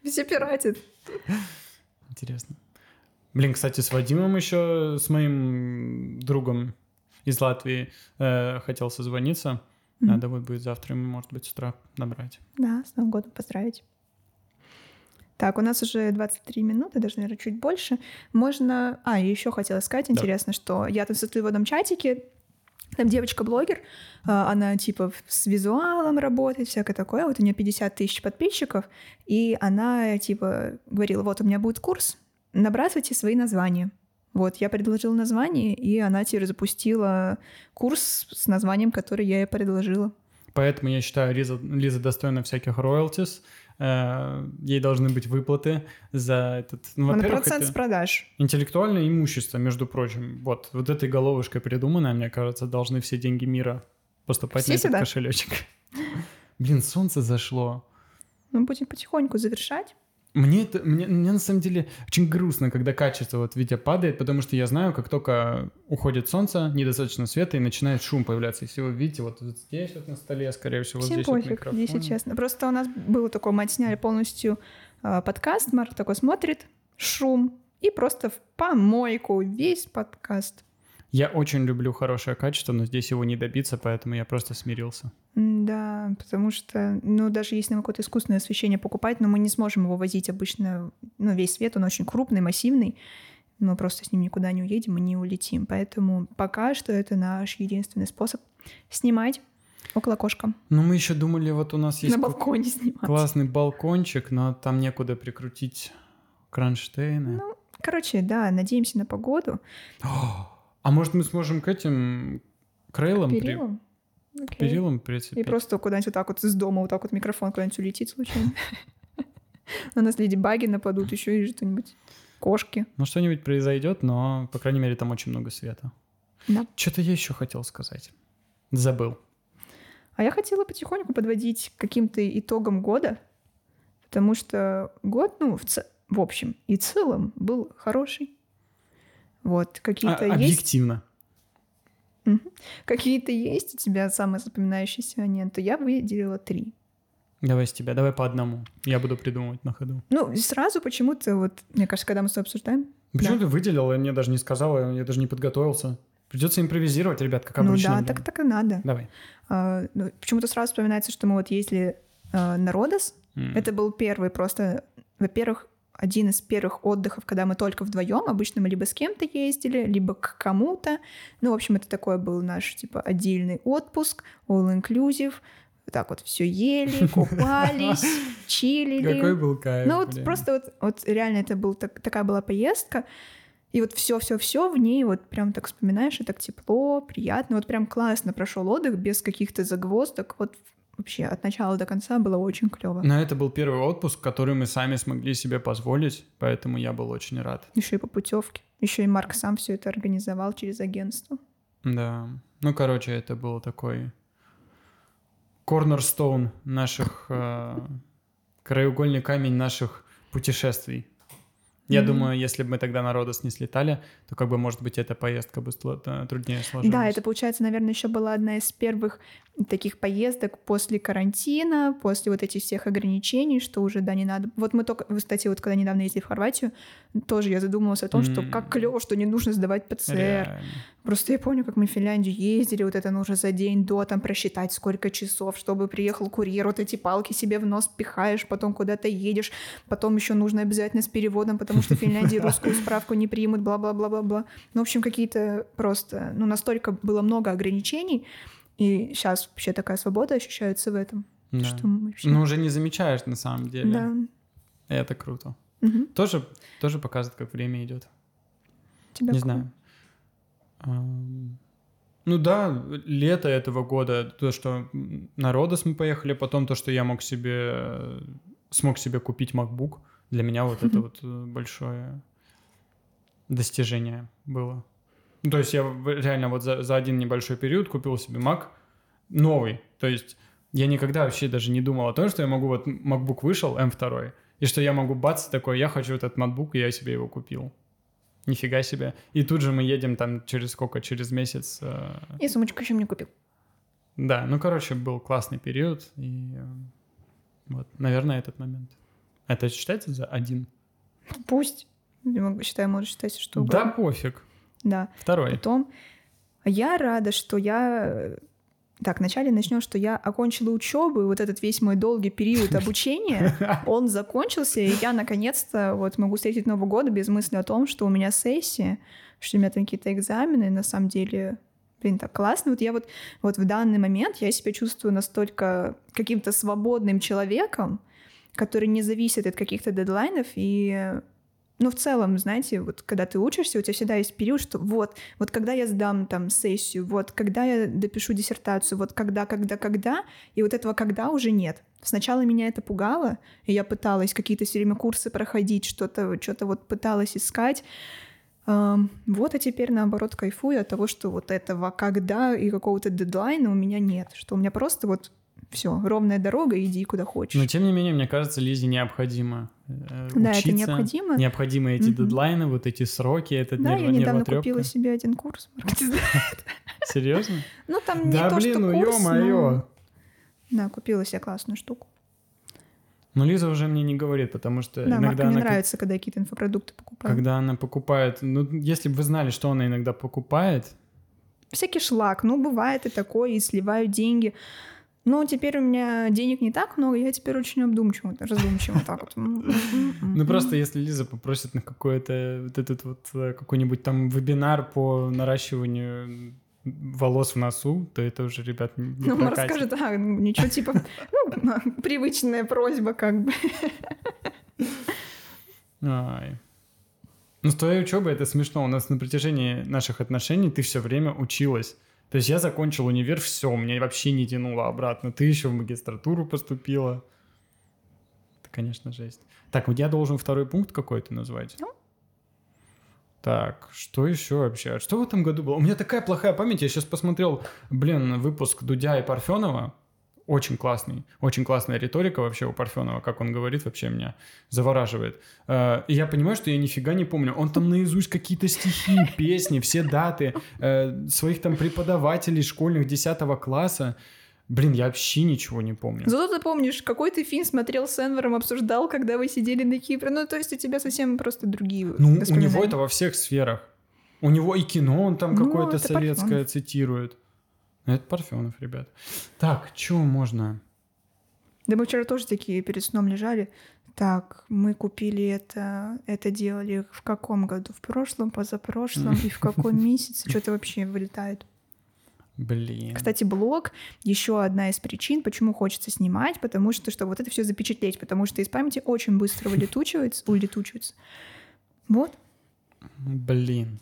Все пиратят. Интересно. Блин, кстати, с Вадимом еще, с моим другом из Латвии, э, хотел созвониться. Мгм. Надо вот будет завтра может быть, с утра набрать. Да, с Новым годом поздравить. Так, у нас уже 23 минуты, даже, наверное, чуть больше. Можно... А, еще хотела сказать, Да. интересно, что я там состою в одном чатике, там девочка-блогер, а, она типа с визуалом работает, всякое такое. Вот у нее 50 тысяч подписчиков, и она типа говорила, вот у меня будет курс, набрасывайте свои названия. Вот, я предложила название, и она теперь запустила курс с названием, который я ей предложила. Поэтому я считаю, Лиза, Лиза достойна всяких роялтис. Э, ей должны быть выплаты за этот... Ну, во-первых, процент с продаж. интеллектуальное имущество, между прочим. Вот, вот этой головушкой придуманной, мне кажется, должны все деньги мира поступать Все на этот сюда. кошелечек. Блин, солнце зашло. Мы будем потихоньку завершать. Мне, это, мне, мне на самом деле очень грустно, когда качество вот видео падает, потому что я знаю, как только уходит солнце, недостаточно света, и начинает шум появляться. Если вы видите, вот, вот здесь вот на столе, скорее всего, вот Всем здесь вот пофиг, микрофон. если честно. Просто у нас было такое, мы отсняли полностью э, подкаст, Марк такой смотрит, шум, и просто в помойку весь подкаст. Я очень люблю хорошее качество, но здесь его не добиться, поэтому я просто смирился. Да, потому что, ну, даже если нам какое-то искусственное освещение покупать, но мы не сможем его возить обычно, ну, весь свет, он очень крупный, массивный, мы просто с ним никуда не уедем и не улетим. Поэтому пока что это наш единственный способ снимать около окошка. Ну, мы еще думали, вот у нас есть На балконе снимать. классный балкончик, но там некуда прикрутить кронштейны. Ну, короче, да, надеемся на погоду. А может, мы сможем к этим к рейлам, при- Перилом? к Окей. перилам И прицепить? просто куда-нибудь вот так вот из дома, вот так вот микрофон куда-нибудь улетит случайно. На нас леди баги нападут, еще и что-нибудь. Кошки. Ну, что-нибудь произойдет, но, по крайней мере, там очень много света. Да. Что-то я еще хотел сказать. Забыл. А я хотела потихоньку подводить к каким-то итогам года, потому что год, ну, в, ц- в общем и целом был хороший. Вот, А- какие-то есть, объективно. какие-то есть у тебя самые запоминающиеся моменты. Я выделила три. Давай с тебя, давай по одному. Я буду придумывать на ходу. Ну, сразу почему-то, вот, мне кажется, когда мы с тобой обсуждаем, Почему Да. ты выделил, и мне даже не сказала, я даже не подготовился. Придется импровизировать, ребят, как ну обычно. да, блин. так, так и надо. Давай. А, ну, почему-то сразу вспоминается, что мы вот ездили а, на Родос. М. Это был первый просто, во-первых, один из первых отдыхов, когда мы только вдвоем. Обычно мы либо с кем-то ездили, либо к кому-то. Ну, в общем, это такой был наш, типа, отдельный отпуск, all-inclusive. Вот так вот все ели, купались, чилили. Какой был кайф. Ну вот блин. просто вот, вот реально это был так- такая была поездка. И вот все-все-все в ней вот прям так вспоминаешь, и так тепло, приятно. Вот прям классно прошел отдых без каких-то загвоздок. Вот вообще от начала до конца было очень клево. Но это был первый отпуск, который мы сами смогли себе позволить, поэтому я был очень рад. Еще и по путевке. Еще и Марк сам все это организовал через агентство. Да. Ну, короче, это был такой корнерстоун наших... Э, краеугольный камень наших путешествий. Я mm-hmm. думаю, если бы мы тогда на Родос не слетали, то как бы, может быть, эта поездка бы труднее сложилась. Да, это, получается, наверное, еще была одна из первых таких поездок после карантина, после вот этих всех ограничений, что уже, да, не надо. Вот мы только, кстати, вот когда недавно ездили в Хорватию, тоже я задумалась о том, mm-hmm. что как клево, что не нужно сдавать ПЦР. Реально. Просто я помню, как мы в Финляндию ездили, вот это нужно за день до там просчитать, сколько часов, чтобы приехал курьер, вот эти палки себе в нос пихаешь, потом куда-то едешь, потом еще нужно обязательно с переводом, потому что в Финляндии русскую справку не примут, бла-бла-бла-бла-бла. Ну, в общем, какие-то просто, ну, настолько было много ограничений, и сейчас вообще такая свобода ощущается в этом. Да. Что вообще... Ну, уже не замечаешь на самом деле. Да. Это круто. Угу. Тоже, тоже показывает, как время идет. Тебя не знаю. Ну да, лето этого года, то, что на Родос мы поехали, потом то, что я мог себе, смог себе купить MacBook, для меня вот это вот э, большое достижение было. Ну, то есть я реально вот за, за один небольшой период купил себе Mac новый. То есть я никогда вообще даже не думал о том, что я могу вот MacBook вышел, M2, и что я могу бац такой, я хочу этот MacBook, и я себе его купил. Нифига себе. И тут же мы едем там через сколько? Через месяц. Э... И сумочку еще мне купил. Да, ну, короче, был классный период. И э, вот, наверное, этот момент. Это считается за один? Пусть. Я считаю, может считать, что угодно. Да, пофиг. Да. Второй. Потом я рада, что я так, вначале начнем, что я окончила учебу, и вот этот весь мой долгий период обучения, он закончился, и я наконец-то вот могу встретить Новый год без мысли о том, что у меня сессия, что у меня там какие-то экзамены, на самом деле, блин, так классно. Вот я вот, вот в данный момент я себя чувствую настолько каким-то свободным человеком, который не зависит от каких-то дедлайнов, и ну, в целом, знаете, вот когда ты учишься, у тебя всегда есть период, что вот, вот когда я сдам там сессию, вот когда я допишу диссертацию, вот когда, когда, когда, и вот этого когда уже нет. Сначала меня это пугало, и я пыталась какие-то все время курсы проходить, что-то что вот пыталась искать. Вот, а теперь наоборот кайфую от того, что вот этого когда и какого-то дедлайна у меня нет, что у меня просто вот все, ровная дорога, иди куда хочешь. Но тем не менее, мне кажется, Лизе необходимо э, да, учиться. это необходимо. Необходимы эти mm-hmm. дедлайны, вот эти сроки, это Да, я недавно купила себе один курс. Серьезно? Ну, там не то, что ну курс, ё-моё. Да, купила себе классную штуку. Но Лиза уже мне не говорит, потому что да, иногда Марку она... не нравится, когда какие-то инфопродукты покупает. Когда она покупает... Ну, если бы вы знали, что она иногда покупает... Всякий шлак. Ну, бывает и такое, и сливают деньги. Но теперь у меня денег не так много, я теперь очень обдумчиво, раздумчиво так вот. Ну просто если Лиза попросит на какой-то вот этот вот э, какой-нибудь там вебинар по наращиванию волос в носу, то это уже, ребят, не Ну, он расскажет, а, ничего типа, ну, привычная просьба как бы. Ай. Ну, с твоей учебой это смешно. У нас на протяжении наших отношений ты все время училась. То есть я закончил универ, все, мне вообще не тянуло обратно. Ты еще в магистратуру поступила. Это, конечно, жесть. Так, вот я должен второй пункт какой-то назвать. Ну? Так, что еще вообще? Что в этом году было? У меня такая плохая память. Я сейчас посмотрел, блин, выпуск Дудя и Парфенова очень классный, очень классная риторика вообще у Парфенова, как он говорит, вообще меня завораживает. Э, и я понимаю, что я нифига не помню. Он там наизусть какие-то стихи, песни, все даты э, своих там преподавателей школьных 10 класса. Блин, я вообще ничего не помню. Зато ты помнишь, какой ты фильм смотрел с Энвером, обсуждал, когда вы сидели на Кипре. Ну, то есть у тебя совсем просто другие Ну, у него это во всех сферах. У него и кино он там ну, какое-то советское Парфенов. цитирует. Это Парфенов, ребят. Так, что можно? Да мы вчера тоже такие перед сном лежали. Так, мы купили это, это делали в каком году? В прошлом, позапрошлом и в каком месяце? Что-то вообще вылетает. Блин. Кстати, блог еще одна из причин, почему хочется снимать, потому что, чтобы вот это все запечатлеть, потому что из памяти очень быстро вылетучивается, улетучивается. Вот. Блин.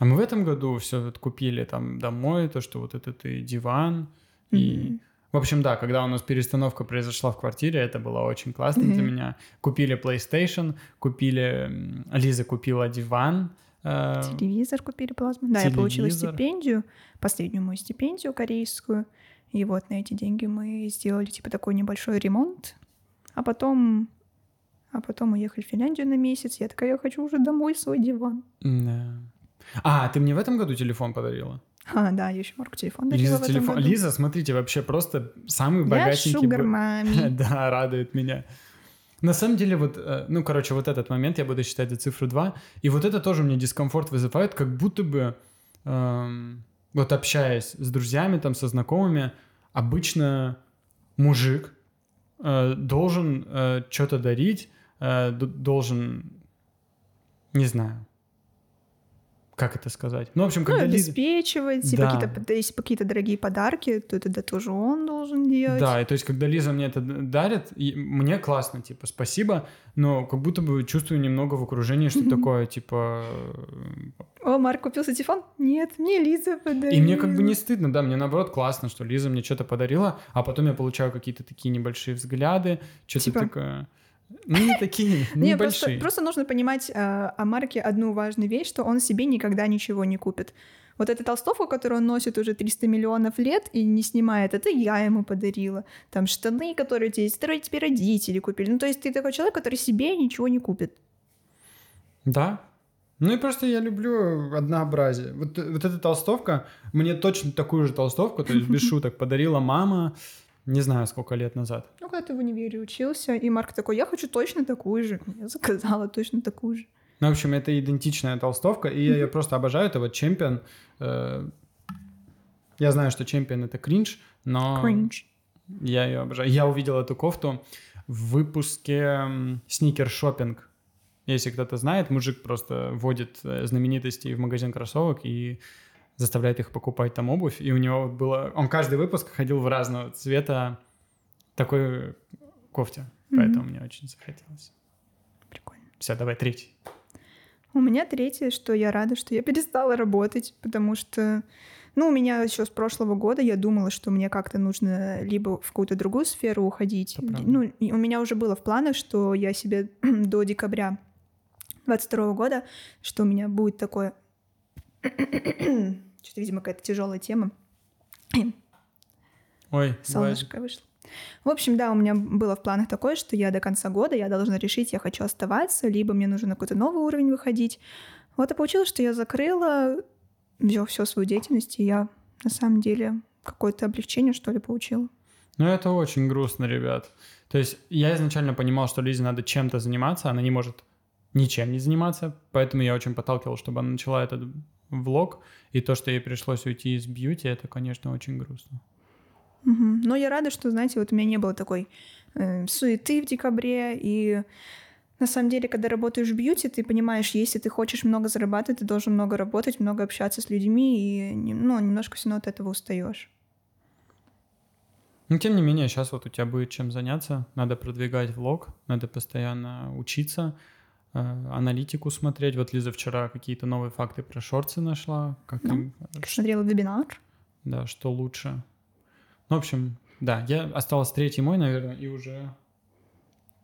А мы в этом году все купили там домой, то, что вот этот и диван, и... Мгм. В общем, да, когда у нас перестановка произошла в квартире, это было очень классно для Мгм. меня. Купили PlayStation, купили... Лиза купила диван. э, Телевизор купили плазму. Да, я получила стипендию, последнюю мою стипендию корейскую. И вот на эти деньги мы сделали типа такой небольшой ремонт. А потом... А потом уехали в Финляндию на месяц. Я такая, я хочу уже домой свой диван. Да. А, ты мне в этом году телефон подарила? А, да, я еще Марку телефон Лиза, телефон. Лиза, смотрите, вообще просто самый Я богатенький... шугар б- мами. Да, радует меня. На самом деле, вот, э, ну, короче, вот этот момент я буду считать за цифру 2. И вот это тоже мне дискомфорт вызывает, как будто бы, эм, вот общаясь с друзьями, там, со знакомыми, обычно мужик э, должен что-то дарить, э, должен, не знаю, как это сказать. Ну, в общем, Ну, когда Лиза... обеспечивать, типа Да. какие-то, если какие-то дорогие подарки, то тогда тоже он должен делать. Да, и то есть, когда Лиза мне это дарит, мне классно, типа, спасибо, но как будто бы чувствую немного в окружении, что такое, типа... О, Марк купил телефон? Нет, мне Лиза подарила. И мне как бы не стыдно, да, мне наоборот классно, что Лиза мне что-то подарила, а потом я получаю какие-то такие небольшие взгляды, что-то Типа? такое... Ну, не такие, Не, просто, небольшие. просто нужно понимать э, о Марке одну важную вещь, что он себе никогда ничего не купит. Вот эта толстовка, которую он носит уже 300 миллионов лет и не снимает, это я ему подарила. Там штаны, которые тебе, которые тебе родители купили. Ну, то есть ты такой человек, который себе ничего не купит. Да. Ну и просто я люблю однообразие. Вот, вот эта толстовка, мне точно такую же толстовку, то есть без шуток, подарила мама, не знаю, сколько лет назад. Ну, когда ты в универе учился, и Марк такой, я хочу точно такую же. Я заказала точно такую же. Ну, в общем, это идентичная толстовка, и я ее просто обожаю. Это вот чемпион. э, Я знаю, что чемпион это кринж, но Кринж. я ее обожаю. Я увидел эту кофту в выпуске Сникер Шоппинг. Если кто-то знает, мужик просто вводит э, знаменитостей в магазин кроссовок и заставляет их покупать там обувь. И у него вот было... Он каждый выпуск ходил в разного цвета такой кофте. Поэтому мне очень захотелось. Прикольно. Все, давай третий. У меня третье, что я рада, что я перестала работать, потому что, ну, у меня еще с прошлого года я думала, что мне как-то нужно либо в какую-то другую сферу уходить. Ну, у меня уже было в планах, что я себе до декабря 22 года, что у меня будет такое... Что-то, видимо, какая-то тяжелая тема. Ой, Солнышко вышло. В общем, да, у меня было в планах такое, что я до конца года я должна решить, я хочу оставаться, либо мне нужно на какой-то новый уровень выходить. Вот и получилось, что я закрыла всю, всю свою деятельность, и я на самом деле какое-то облегчение, что ли, получила. Ну, это очень грустно, ребят. То есть я изначально понимал, что Лизе надо чем-то заниматься, она не может ничем не заниматься, поэтому я очень подталкивал, чтобы она начала этот влог, и то, что ей пришлось уйти из бьюти, это, конечно, очень грустно. Мгм. Но я рада, что, знаете, вот у меня не было такой э, суеты в декабре, и на самом деле, когда работаешь в бьюти, ты понимаешь, если ты хочешь много зарабатывать, ты должен много работать, много общаться с людьми, и ну, немножко все равно от этого устаешь. Но, тем не менее, сейчас вот у тебя будет чем заняться, надо продвигать влог, надо постоянно учиться, аналитику смотреть. Вот Лиза вчера какие-то новые факты про шорты нашла, как Ну, им, Смотрела вебинар. да, что лучше. Ну, в общем, да, я осталось третий мой, наверное, и уже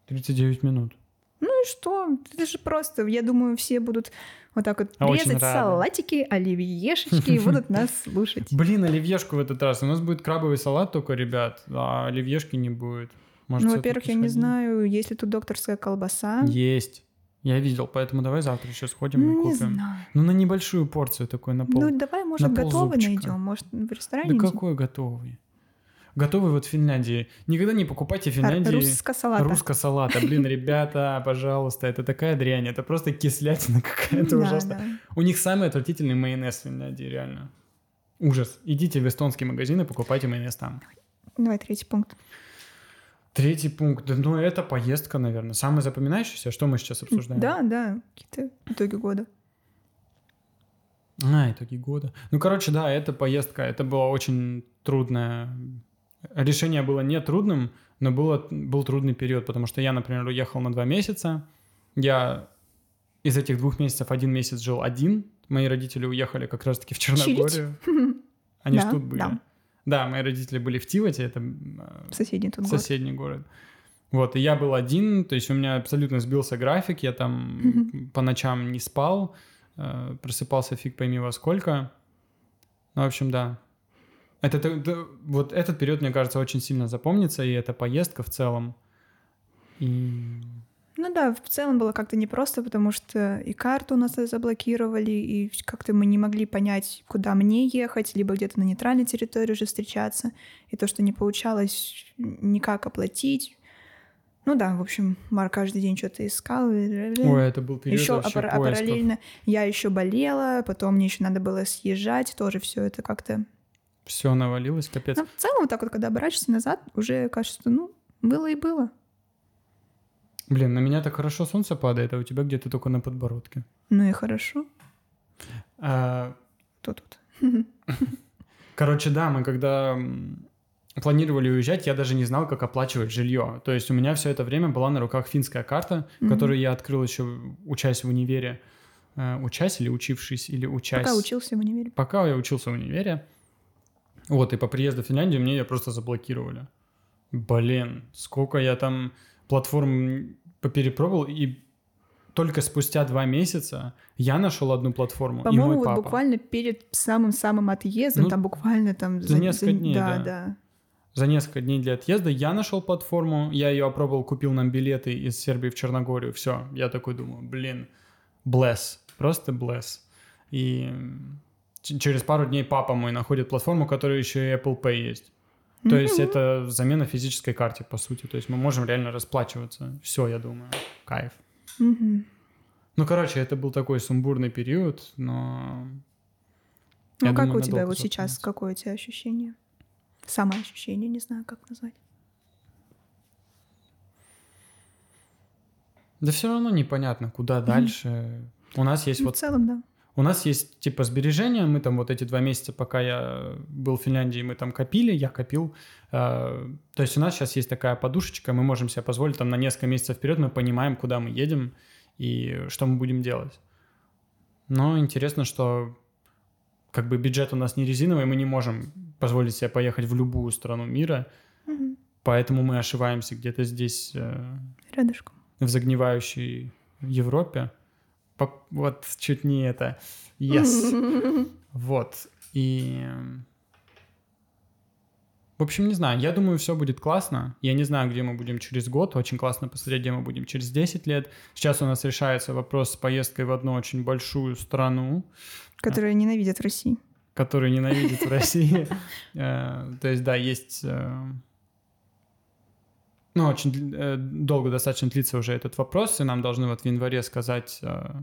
39 минут. Ну и что? Это же просто, я думаю, все будут вот так вот А резать салатики, оливьешечки и будут нас слушать. Блин, оливьешку в этот раз. У нас будет крабовый салат только, ребят, а оливьешки не будет. Может, Ну, во-первых, я не знаю, есть ли тут докторская колбаса. Есть. Я видел, поэтому давай завтра еще сходим и не купим. знаю. Ну, на небольшую порцию такой, на пол. Ну, давай, может, на готовый найдем. Может, в ресторане. да где- какой готовый? Готовый вот в Финляндии. Никогда не покупайте в Финляндии Русско салата. русско салата. Блин, ребята, пожалуйста, это такая дрянь. Это просто кислятина какая-то ужасная. У них самый отвратительный майонез в Финляндии, реально. Ужас. Идите в эстонский магазин и покупайте майонез там. Давай третий пункт. Третий пункт. Ну, это поездка, наверное. Самый запоминающийся, что мы сейчас обсуждаем? Да, да, какие-то итоги года. А, итоги года. Ну, короче, да, это поездка. Это было очень трудное... Решение было не трудным, но было, был трудный период, потому что я, например, уехал на два месяца. Я из этих двух месяцев один месяц жил один. Мои родители уехали как раз-таки в Черногорию. Они Да, ж тут были. да. Да, мои родители были в Тивате, это э, Соседний тут соседний город. Вот, и я был один, то есть у меня абсолютно сбился график, я там Мгм. по ночам не спал, э, просыпался фиг пойми во сколько. Ну, в общем, да. Это, т- вот этот период, мне кажется, очень сильно запомнится, и эта поездка в целом. И Ну да, в целом было как-то непросто, потому что и карту у нас заблокировали, и как-то мы не могли понять, куда мне ехать, либо где-то на нейтральной территории уже встречаться. И то, что не получалось никак оплатить. Ну да, в общем, Марк каждый день что-то искал. Ой, это был период еще вообще поисков. параллельно я еще болела, потом мне еще надо было съезжать, тоже все это как-то. Все навалилось, капец. Но в целом, вот так вот, когда оборачиваешься назад, уже кажется, ну, было и было. Блин, на меня так хорошо солнце падает, а у тебя где-то только на подбородке. Ну и хорошо. А, Кто тут? Короче, да, мы когда планировали уезжать, я даже не знал, как оплачивать жилье. То есть у меня все это время была на руках финская карта, Мгм. которую я открыл еще учась в универе. Э, учась или учившись, или учась. Пока учился в универе. Пока я учился в универе. Вот, и по приезду в Финляндию мне ее просто заблокировали. Блин, сколько я там платформ поперепробовал, и только спустя два месяца я нашел одну платформу, и По-моему, мой вот папа. буквально перед самым-самым отъездом, Ну, там буквально там... за несколько дней, Да, да. да. За несколько дней для отъезда я нашел платформу, я ее опробовал, купил нам билеты из Сербии в Черногорию, все. Я такой думаю, блин, bless, просто bless. И через пару дней папа мой находит платформу, у которой еще и Apple Pay есть. То есть это замена физической карте, по сути. То есть мы можем реально расплачиваться. Все, я думаю. Кайф. Ну, короче, это был такой сумбурный период, но... Ну, я как думаю, у тебя вот сейчас, запомнится. какое у тебя ощущение? Самоощущение, не знаю, как назвать. Да все равно непонятно, куда дальше. У нас есть Ну, вот В целом, да. У нас есть типа сбережения, мы там вот эти два месяца, пока я был в Финляндии, мы там копили, я копил. Э, То есть у нас сейчас есть такая подушечка, мы можем себе позволить там на несколько месяцев вперед, мы понимаем, куда мы едем и что мы будем делать. Но интересно, что как бы бюджет у нас не резиновый, мы не можем позволить себе поехать в любую страну мира, Мгм. поэтому мы ошиваемся где-то здесь э, Рядышком. в загнивающей Европе. Вот чуть не это. Yes. Вот. И... В общем, не знаю. Я думаю, все будет классно. Я не знаю, где мы будем через год. Очень классно посмотреть, где мы будем через 10 лет. Сейчас у нас решается вопрос с поездкой в одну очень большую страну, Которые ненавидят Россию. которую ненавидит в России. Э, То есть, да, есть... Ну, очень э, долго достаточно длится уже этот вопрос, и нам должны вот в январе сказать, э,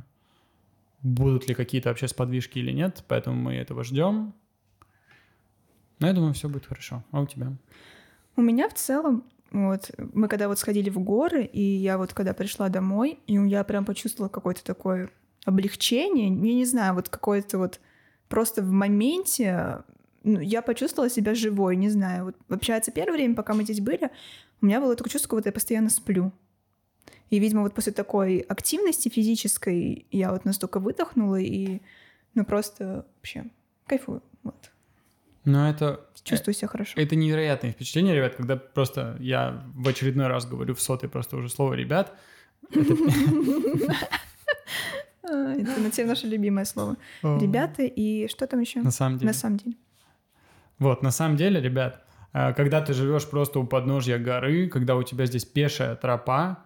будут ли какие-то вообще сподвижки или нет, поэтому мы этого ждем. Но я думаю, все будет хорошо. А у тебя? У меня в целом, вот, мы когда вот сходили в горы, и я вот когда пришла домой, и я прям почувствовала какое-то такое облегчение, я не знаю, вот какое-то вот просто в моменте ну, я почувствовала себя живой, не знаю. Вот, общается первое время, пока мы здесь были, у меня было такое чувство, будто я постоянно сплю. И, видимо, вот после такой активности физической я вот настолько выдохнула и, ну, просто вообще кайфую. Вот. Ну, это... Чувствую себя хорошо. Это невероятное впечатление, ребят, когда просто я в очередной раз говорю в сотый просто уже слово «ребят». Это- на тебе наше любимое слово. Ребята и что там еще? На самом деле. На самом деле. Вот, на самом деле, ребят, э, когда ты живешь просто у подножья горы, когда у тебя здесь пешая тропа,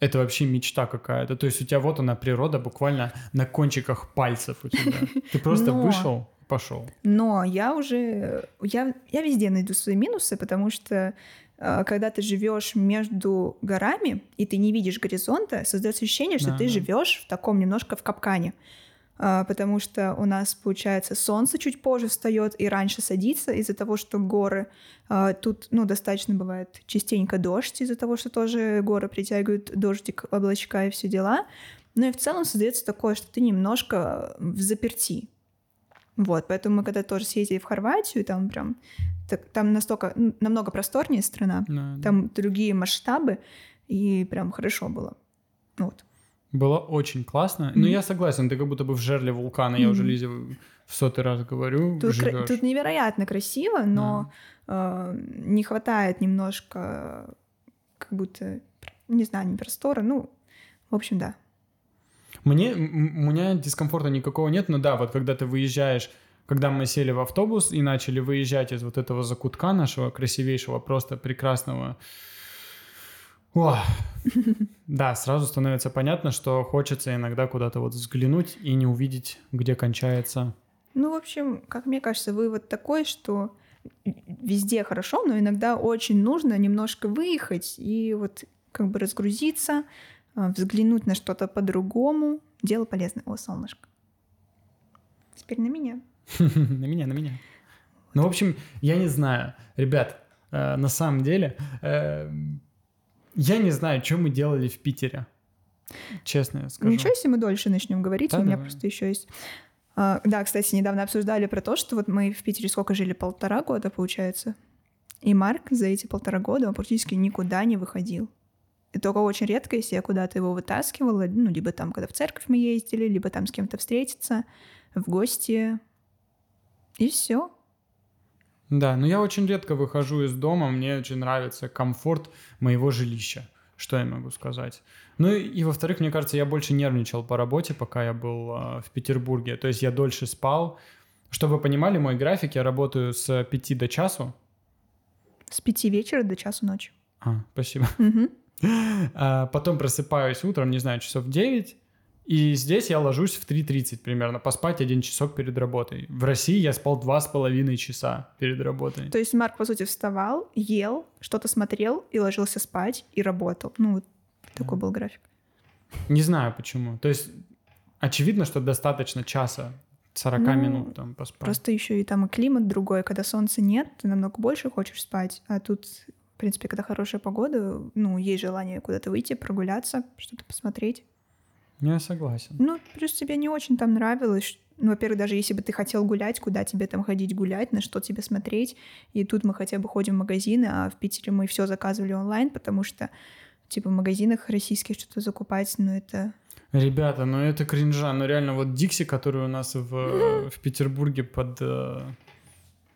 это вообще мечта какая-то. То есть у тебя вот она природа буквально на кончиках пальцев у тебя. Ты просто Но- вышел, пошел. Но я уже... Я, я везде найду свои минусы, потому что э, когда ты живешь между горами, и ты не видишь горизонта, создается ощущение, что Да, ты да. живешь в таком немножко в капкане. А, Потому что у нас, получается, солнце чуть позже встает и раньше садится из-за того, что горы. а, Тут, ну, достаточно бывает частенько дождь из-за того, что тоже горы притягивают дождик, облачка и все дела. Ну и в целом создается такое, что ты немножко в заперти. Вот, поэтому мы когда тоже съездили в Хорватию, там прям так- там настолько намного просторнее страна, Да, да. там другие масштабы, и прям хорошо было. Вот. Было очень классно. Но я согласен, ты как будто бы в жерле вулкана, я уже Лизе в сотый раз говорю. Тут, кра- тут невероятно красиво, но э, не хватает немножко, как будто, не знаю, не простора. Ну, в общем, да. Мне, у меня дискомфорта никакого нет, но да, вот когда ты выезжаешь, когда мы сели в автобус и начали выезжать из вот этого закутка нашего красивейшего, просто прекрасного, Ох. Да, сразу становится понятно, что хочется иногда куда-то вот взглянуть и не увидеть, где кончается. Ну, в общем, как мне кажется, вывод такой, что везде хорошо, но иногда очень нужно немножко выехать и вот как бы разгрузиться, а, взглянуть на что-то по-другому. Дело полезное. О, солнышко. Теперь на меня. На меня, на меня. Ну, в общем, я не знаю. Ребят, э, на самом деле, э, я не знаю, что мы делали в Питере. Честно скажу. Ничего, если мы дольше начнем говорить, Да, у меня давай. просто еще есть. А, да, кстати, недавно обсуждали про то, что вот мы в Питере сколько жили? Полтора года, получается. И Марк за эти полтора года он практически никуда не выходил. И только очень редко, если я куда-то его вытаскивала, ну, либо там, когда в церковь мы ездили, либо там с кем-то встретиться, в гости. И все. Да, но я очень редко выхожу из дома, мне очень нравится комфорт моего жилища. Что я могу сказать? Ну и, и, во-вторых, мне кажется, я больше нервничал по работе, пока я был э, в Петербурге. То есть я дольше спал. Чтобы вы понимали, мой график, я работаю с 5 до часу. С пяти вечера до часу ночи. А, спасибо. А, потом просыпаюсь утром, не знаю, часов 9. И здесь я ложусь в 3.30 примерно, поспать один часок перед работой. В России я спал два с половиной часа перед работой. То есть Марк, по сути, вставал, ел, что-то смотрел и ложился спать и работал. Ну, вот такой был график. Не знаю почему. То есть очевидно, что достаточно часа 40 Ну, минут там поспать. Просто еще и там и климат другой, когда солнца нет, ты намного больше хочешь спать, а тут, в принципе, когда хорошая погода, ну, есть желание куда-то выйти, прогуляться, что-то посмотреть. Я согласен. Ну, плюс тебе не очень там нравилось. Ну, во-первых, даже если бы ты хотел гулять, куда тебе там ходить гулять, на что тебе смотреть. И тут мы хотя бы ходим в магазины, а в Питере мы все заказывали онлайн, потому что, типа, в магазинах российских что-то закупать, ну, это... Ребята, ну это кринжа. Ну реально, вот Дикси, который у нас в, в Петербурге под, э,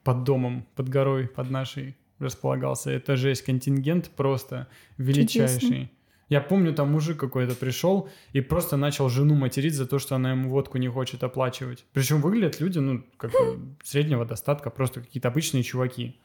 под домом, под горой, под нашей располагался, это жесть. Контингент просто величайший. Чудесный. Я помню, там мужик какой-то пришел и просто начал жену материть за то, что она ему водку не хочет оплачивать. Причем выглядят люди, ну, как среднего достатка, просто какие-то обычные чуваки.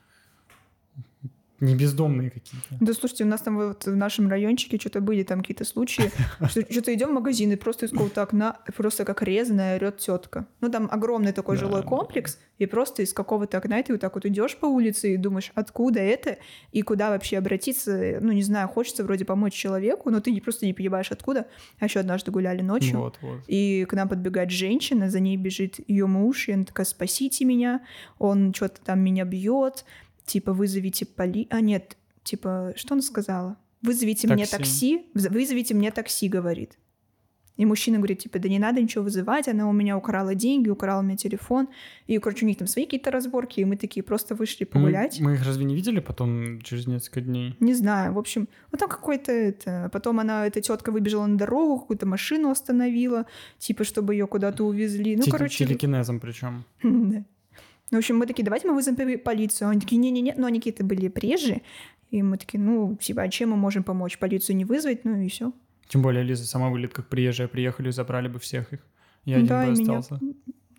Не бездомные какие-то. Да, слушайте, у нас там вот в нашем райончике что-то были там какие-то случаи, что что-то идем в магазин, и просто из какого-то окна, просто как резаная орет тетка. Ну, там огромный такой Да, жилой комплекс, и просто из какого-то окна ты вот так вот идешь по улице и думаешь, откуда это, и куда вообще обратиться, ну, не знаю, хочется вроде помочь человеку, но ты не- просто не понимаешь, откуда. А еще однажды гуляли ночью, Вот, вот. и к нам подбегает женщина, за ней бежит ее муж, и она такая, спасите меня, он что-то там меня бьет, типа, вызовите поли... А, нет, типа, что она сказала? Вызовите мне Такси. такси, вз- вызовите мне такси, говорит. И мужчина говорит, типа, да не надо ничего вызывать, она у меня украла деньги, украла у меня телефон. И, короче, у них там свои какие-то разборки, и мы такие просто вышли погулять. Мы, мы их разве не видели потом через несколько дней? Не знаю, в общем, вот там какой-то это. Потом она, эта тетка выбежала на дорогу, какую-то машину остановила, типа, чтобы ее куда-то увезли. Ну, Те- короче, Телекинезом причем. Ну, в общем, мы такие, давайте мы вызовем полицию. Они такие, не-не-не, но они какие-то были приезжие. И мы такие, ну, типа, а чем мы можем помочь? Полицию не вызвать, ну и все. Тем более Лиза сама выглядит как приезжая. Приехали, забрали бы всех их. Я один Да, бы и меня- остался.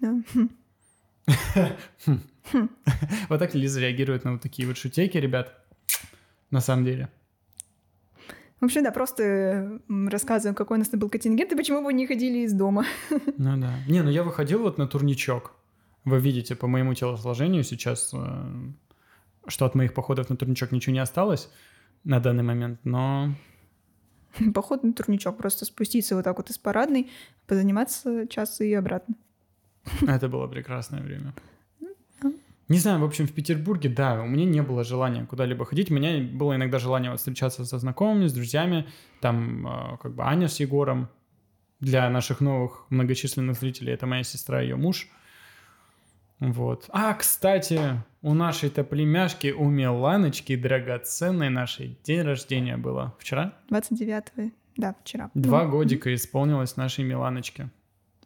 Да. Вот так Лиза реагирует на вот такие вот шутейки, ребят. На самом деле. В общем, да, просто рассказываем, какой у нас был контингент и почему мы не ходили из дома. Ну да. Не, ну я выходил вот на турничок. Вы видите по моему телосложению сейчас, э, что от моих походов на турничок ничего не осталось на данный момент, но Поход на турничок, просто спуститься вот так вот из парадной, позаниматься час и обратно. это было прекрасное время. да. Не знаю, в общем, в Петербурге, да, у меня не было желания куда-либо ходить. У меня было иногда желание вот встречаться со знакомыми, с друзьями. Там э, как бы Аня с Егором. Для наших новых многочисленных зрителей это моя сестра и ее муж. Вот. А, кстати, у нашей-то племяшки, у Миланочки, драгоценной нашей день рождения было вчера. 29 Да, вчера. Два Ну, годика исполнилось нашей Миланочке.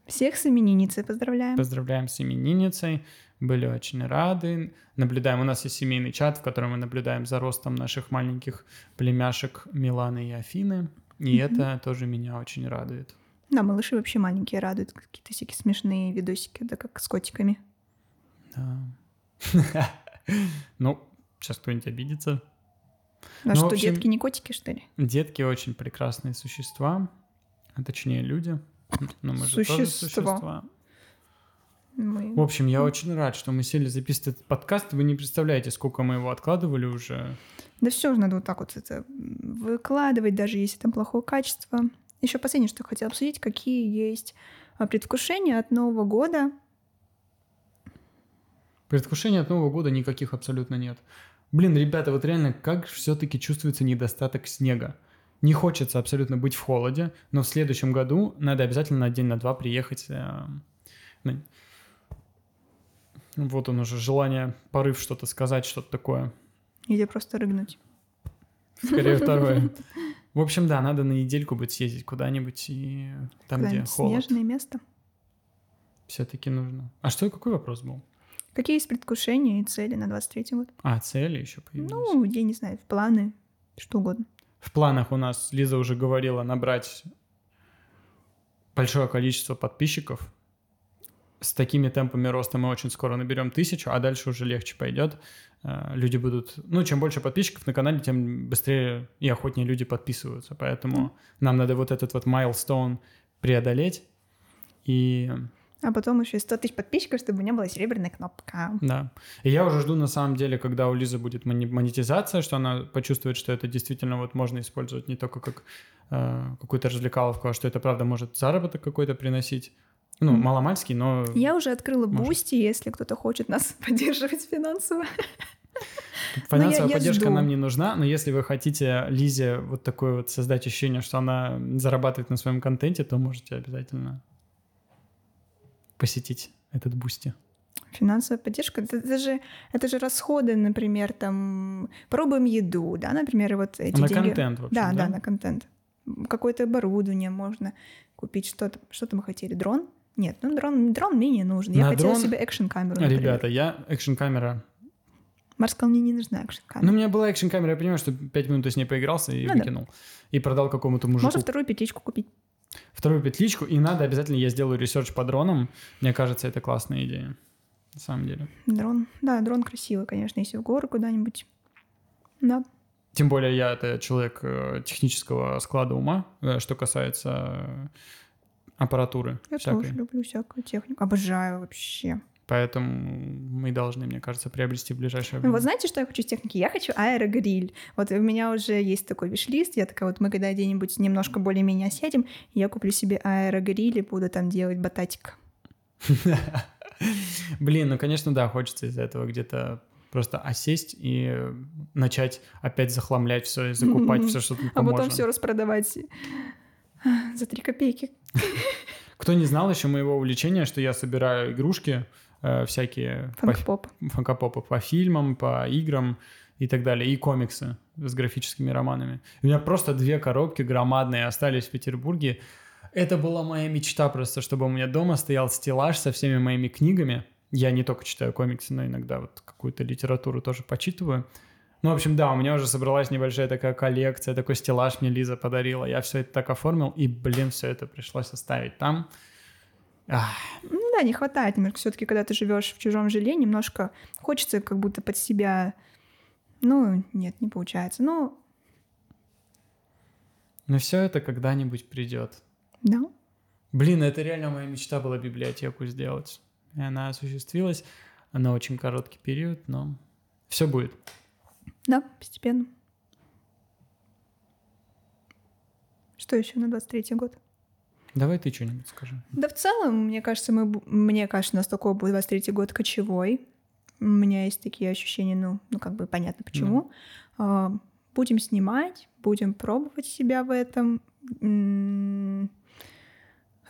Всех с именинницей поздравляем. Поздравляем с именинницей. Были очень рады. Наблюдаем. У нас есть семейный чат, в котором мы наблюдаем за ростом наших маленьких племяшек Миланы и Афины. И Мгм. это тоже меня очень радует. Да, малыши вообще маленькие радуют. Какие-то всякие смешные видосики, да, как с котиками. Да. Ну, сейчас кто-нибудь обидится. А Ну, что, детки не котики, что ли? Детки очень прекрасные существа, а точнее люди. Но мы же тоже Существа. Мы... В общем, я очень рад, что мы сели записывать этот подкаст. Вы не представляете, сколько мы его откладывали уже. Да все же надо вот так вот это выкладывать, даже если там плохое качество. Еще последнее, что хотела обсудить, какие есть а, предвкушения от Нового года. Предвкушения от Нового года никаких абсолютно нет. Блин, ребята, вот реально, как все-таки чувствуется недостаток снега. Не хочется абсолютно быть в холоде, но в следующем году надо обязательно на день, на два приехать. э, на- Вот он уже, желание, порыв что-то сказать, что-то такое. Или просто рыгнуть. Скорее второе. В общем, да, надо на недельку быть съездить куда-нибудь и там, где Куда-нибудь холод, снежное место. все-таки нужно. А что, какой вопрос был? Какие есть предвкушения и цели на 23 год? А, цели еще появились. Ну, я не знаю, планы, что угодно. В планах у нас, Лиза уже говорила, набрать большое количество подписчиков. С такими темпами роста мы очень скоро наберем тысячу, а дальше уже легче пойдет. Э, Люди будут... Ну, чем больше подписчиков на канале, тем быстрее и охотнее люди подписываются. Поэтому нам надо вот этот вот milestone преодолеть. И А потом еще и 100 тысяч подписчиков, чтобы не было серебряной кнопка. да. И я уже жду на самом деле, когда у Лизы будет монетизация, что она почувствует, что это действительно вот можно использовать не только как э, какую-то развлекаловку, а что это правда может заработок какой-то приносить. Ну, Мгм. маломальский, но Я уже открыла Может. Boosty, если кто-то хочет нас поддерживать финансово. финансовая я поддержка жду. нам не нужна. Но если вы хотите Лизе вот такое вот создать ощущение, что она зарабатывает на своем контенте, то можете обязательно посетить этот Boosty. Финансовая поддержка, это, это же, это же расходы, например, там, пробуем еду, да, например, вот эти на деньги... контент вообще, Да, да, на контент. Какое-то оборудование можно купить, что-то, что-то мы хотели, дрон? Нет, ну дрон, дрон мне не нужен. Я На хотела дрон- себе экшн-камеру, например. Ребята, я экшн-камера Марс сказал, мне не нужна Ну, экшн-камера. у меня была экшн-камера, я понимаю, что пять минут я с ней поигрался и Ну да. выкинул. И продал какому-то мужику Можно вторую петличку купить. Вторую петличку, и надо обязательно, я сделаю research по дронам. Мне кажется, это классная идея. На самом деле. Дрон. Да, дрон красивый, конечно, если в горы куда-нибудь. Да. Тем более я это человек э, технического склада ума, э, что касается э, аппаратуры Я всякой. тоже люблю всякую технику. Обожаю вообще. Поэтому мы должны, мне кажется, приобрести в ближайшее Ну, время. вот знаете, что я хочу из техники? Я хочу аэрогриль. Вот у меня уже есть такой виш-лист. Я такая, вот мы когда где-нибудь немножко более-менее сядем, я куплю себе аэрогриль и буду там делать бататик. Блин, ну, конечно, да, хочется из-за этого где-то просто осесть и начать опять захламлять все и закупать все, что только А потом все распродавать а, за три копейки. Кто не знал еще моего увлечения, что я собираю игрушки э, всякие по, Фанк-поп. фанкопопы по фильмам, по играм и так далее, и комиксы с графическими романами. У меня просто две коробки громадные остались в Петербурге. Это была моя мечта просто, чтобы у меня дома стоял стеллаж со всеми моими книгами. Я не только читаю комиксы, но иногда вот какую-то литературу тоже почитываю. Ну, в общем, да, у меня уже собралась небольшая такая коллекция, такой стеллаж мне Лиза подарила. Я все это так оформил, и, блин, все это пришлось оставить там. Ах, Ну да, не хватает немножко. Все-таки, когда ты живешь в чужом жилье, немножко хочется как будто под себя. Ну, нет, не получается. Ну, но все это когда-нибудь придет. да. Блин, это реально моя мечта была библиотеку сделать. И она осуществилась на очень короткий период, но все будет. Да, постепенно. Что еще на 23 год? Давай ты что-нибудь скажи. Да в целом, мне кажется, мы, мне кажется, у нас такой будет 23 год кочевой. У меня есть такие ощущения, ну, ну как бы понятно почему. А, будем снимать, будем пробовать себя в этом.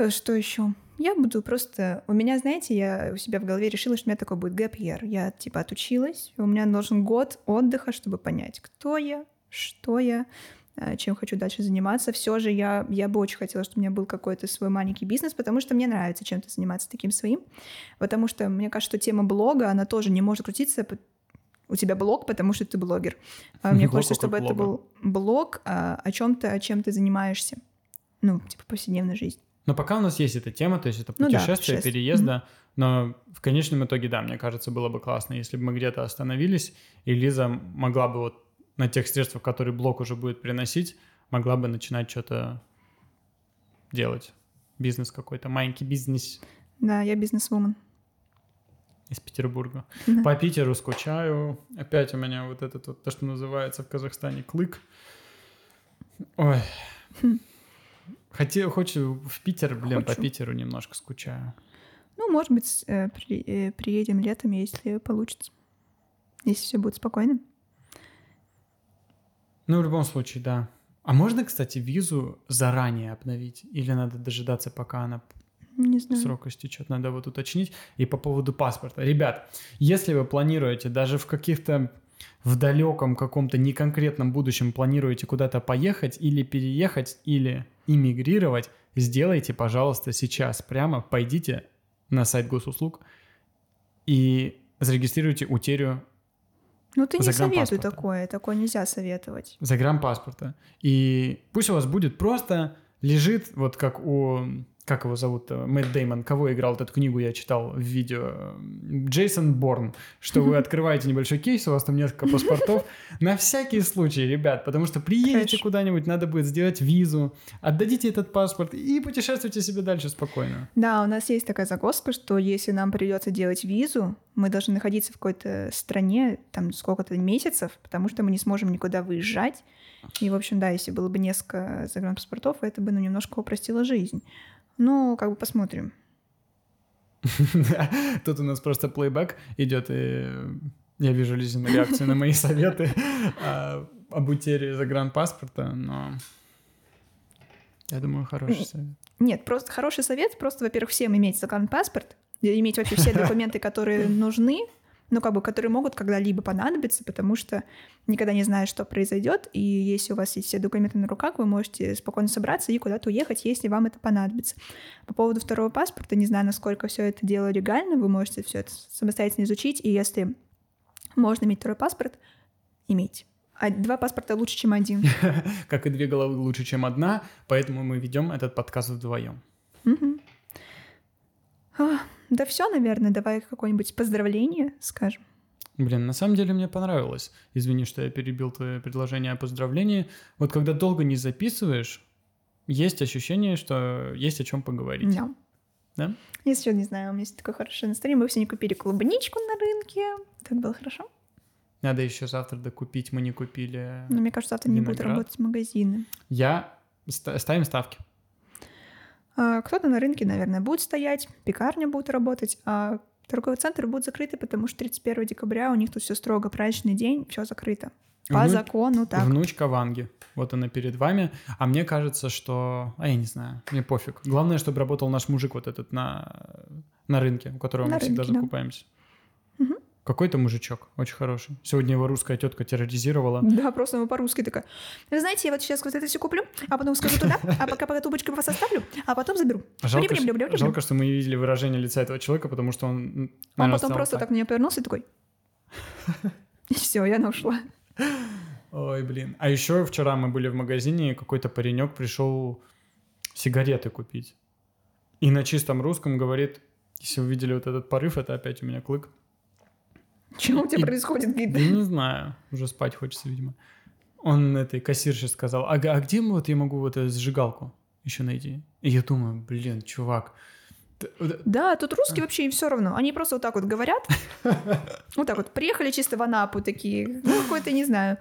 Что еще? Я буду просто... У меня, знаете, я у себя в голове решила, что у меня такой будет gap year. Я типа отучилась, у меня должен год отдыха, чтобы понять, кто я, что я, чем хочу дальше заниматься. Все же я, я бы очень хотела, чтобы у меня был какой-то свой маленький бизнес, потому что мне нравится чем-то заниматься таким своим. Потому что мне кажется, что тема блога, она тоже не может крутиться у тебя блог, потому что ты блогер. А мне блог хочется, чтобы это был блог а, о чем-то, чем ты занимаешься. Ну, типа повседневной жизни. Но пока у нас есть эта тема, то есть это путешествие, ну, да, переезда, mm-hmm. но в конечном итоге, да, мне кажется, было бы классно, если бы мы где-то остановились, и Лиза могла бы вот на тех средствах, которые блог уже будет приносить, могла бы начинать что-то делать. Бизнес какой-то, маленький бизнес. Да, я бизнес-вумен из Петербурга. Да. По Питеру скучаю. Опять у меня вот этот вот, то, что называется в Казахстане клык. Ой. Хм. Хотел, хочу в Питер, блин, хочу. по Питеру немножко скучаю. Ну, может быть, э, при, э, приедем летом, если получится. Если все будет спокойно. Ну, в любом случае, да. А можно, кстати, визу заранее обновить? Или надо дожидаться, пока она не знаю. Срок истечет, надо вот уточнить. И по поводу паспорта. Ребят, если вы планируете даже в каких-то в далеком каком-то неконкретном будущем планируете куда-то поехать или переехать, или иммигрировать, сделайте, пожалуйста, сейчас прямо пойдите на сайт госуслуг и зарегистрируйте утерю ну ты не советуй такое, такое нельзя советовать. Загранпаспорта. И пусть у вас будет просто лежит, вот как у как его зовут, э, Мэтт Деймон, кого играл эту книгу, я читал в видео, Джейсон Борн, что вы открываете небольшой кейс, у вас там несколько паспортов, на всякий случай, ребят, потому что приедете куда-нибудь, надо будет сделать визу, отдадите этот паспорт и путешествуйте себе дальше спокойно. Да, у нас есть такая загвоздка, что если нам придется делать визу, мы должны находиться в какой-то стране, там, сколько-то месяцев, потому что мы не сможем никуда выезжать, и, в общем, да, если было бы несколько загранпаспортов, это бы, ну, немножко упростило жизнь. Ну, как бы посмотрим. Тут у нас просто плейбэк идет, и я вижу Лизину реакцию на мои советы а, об утере загранпаспорта, но я думаю, хороший совет. Нет, просто хороший совет, просто, во-первых, всем иметь загранпаспорт, иметь вообще все документы, которые нужны, ну, как бы, которые могут когда-либо понадобиться, потому что никогда не знаешь, что произойдет, и если у вас есть все документы на руках, вы можете спокойно собраться и куда-то уехать, если вам это понадобится. По поводу второго паспорта, не знаю, насколько все это дело легально, вы можете все это самостоятельно изучить, и если можно иметь второй паспорт, иметь. А два паспорта лучше, чем один. Как и две головы лучше, чем одна, поэтому мы ведем этот подкаст вдвоем. Да все, наверное, давай какое-нибудь поздравление скажем. Блин, на самом деле мне понравилось. Извини, что я перебил твое предложение о поздравлении. Вот когда долго не записываешь, есть ощущение, что есть о чем поговорить. Да. Да? Я сейчас не знаю, у меня есть такое хорошее настроение. Мы все не купили клубничку на рынке. Так было хорошо. Надо еще завтра докупить, мы не купили. Но мне кажется, завтра не будут работать магазины. Я ставим ставки. А, кто-то на рынке, наверное, будет стоять, пекарня будет работать, а торговый центр будет закрыты, потому что 31 декабря у них тут все строго, праздничный день, все закрыто. По Вну... закону так. Внучка Ванги. Вот она перед вами. А мне кажется, что... А я не знаю, мне пофиг. Главное, чтобы работал наш мужик вот этот на, на рынке, у которого на мы рынке, всегда да. закупаемся. Угу. Какой-то мужичок, очень хороший. Сегодня его русская тетка терроризировала. Да, просто ему по-русски такая. Вы знаете, я вот сейчас вот это все куплю, а потом скажу туда, а пока пока тубочку вас оставлю, а потом заберу. Жалко, жалко, что мы не видели выражение лица этого человека, потому что он, наверное, Он потом просто так. так меня повернулся и такой... И все, я ушла. Ой, блин. А еще вчера мы были в магазине, и какой-то паренек пришел сигареты купить. И на чистом русском говорит, если вы видели вот этот порыв, это опять у меня клык. Что у тебя происходит, Гида? не знаю, уже спать хочется, видимо. Он этой кассирше сказал, а, а где вот я могу вот эту сжигалку еще найти? И я думаю, блин, чувак, да, тут русские вообще им все равно. Они просто вот так вот говорят. Вот так вот. Приехали чисто в Анапу такие. Ну, какой-то, не знаю.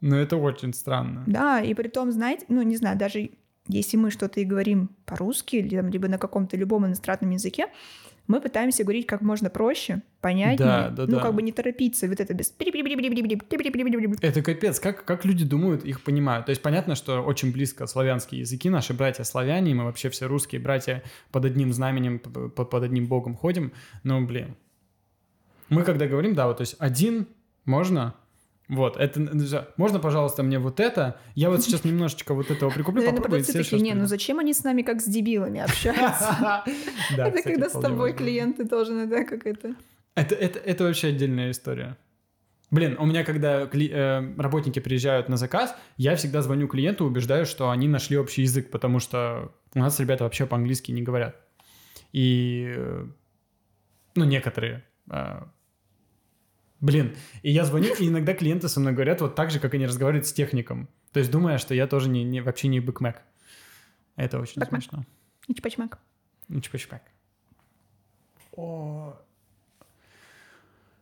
Ну, это очень странно. Да, и при том, знаете, ну, не знаю, даже если мы что-то и говорим по-русски, либо на каком-то любом иностранном языке, мы пытаемся говорить как можно проще, понятнее, да, да, ну, да. как бы не торопиться, вот это без... Это капец, как, как люди думают, их понимают. То есть понятно, что очень близко славянские языки, наши братья-славяне, мы вообще все русские братья под одним знаменем, под, под одним богом ходим, но, блин, мы когда говорим, да, вот, то есть один можно, Вот, это можно, пожалуйста, мне вот это? Я вот сейчас немножечко вот этого прикуплю, Наверное, попробую. следующий такие, не, ну приду». зачем они с нами как с дебилами общаются? Это когда с тобой клиенты должны, да, как это... Это, это, это вообще отдельная история. Блин, у меня, когда кли- э, работники приезжают на заказ, я всегда звоню клиенту, убеждаю, что они нашли общий язык, потому что у нас ребята вообще по-английски не говорят. И, э, ну, некоторые. э, блин, и я звоню, и иногда клиенты со мной говорят вот так же, как они разговаривают с техником. То есть думая, что я тоже не, не- вообще не бэкмэк. Это очень Бэкмэк. смешно. И чпачмак. Ну, чпачпак. О.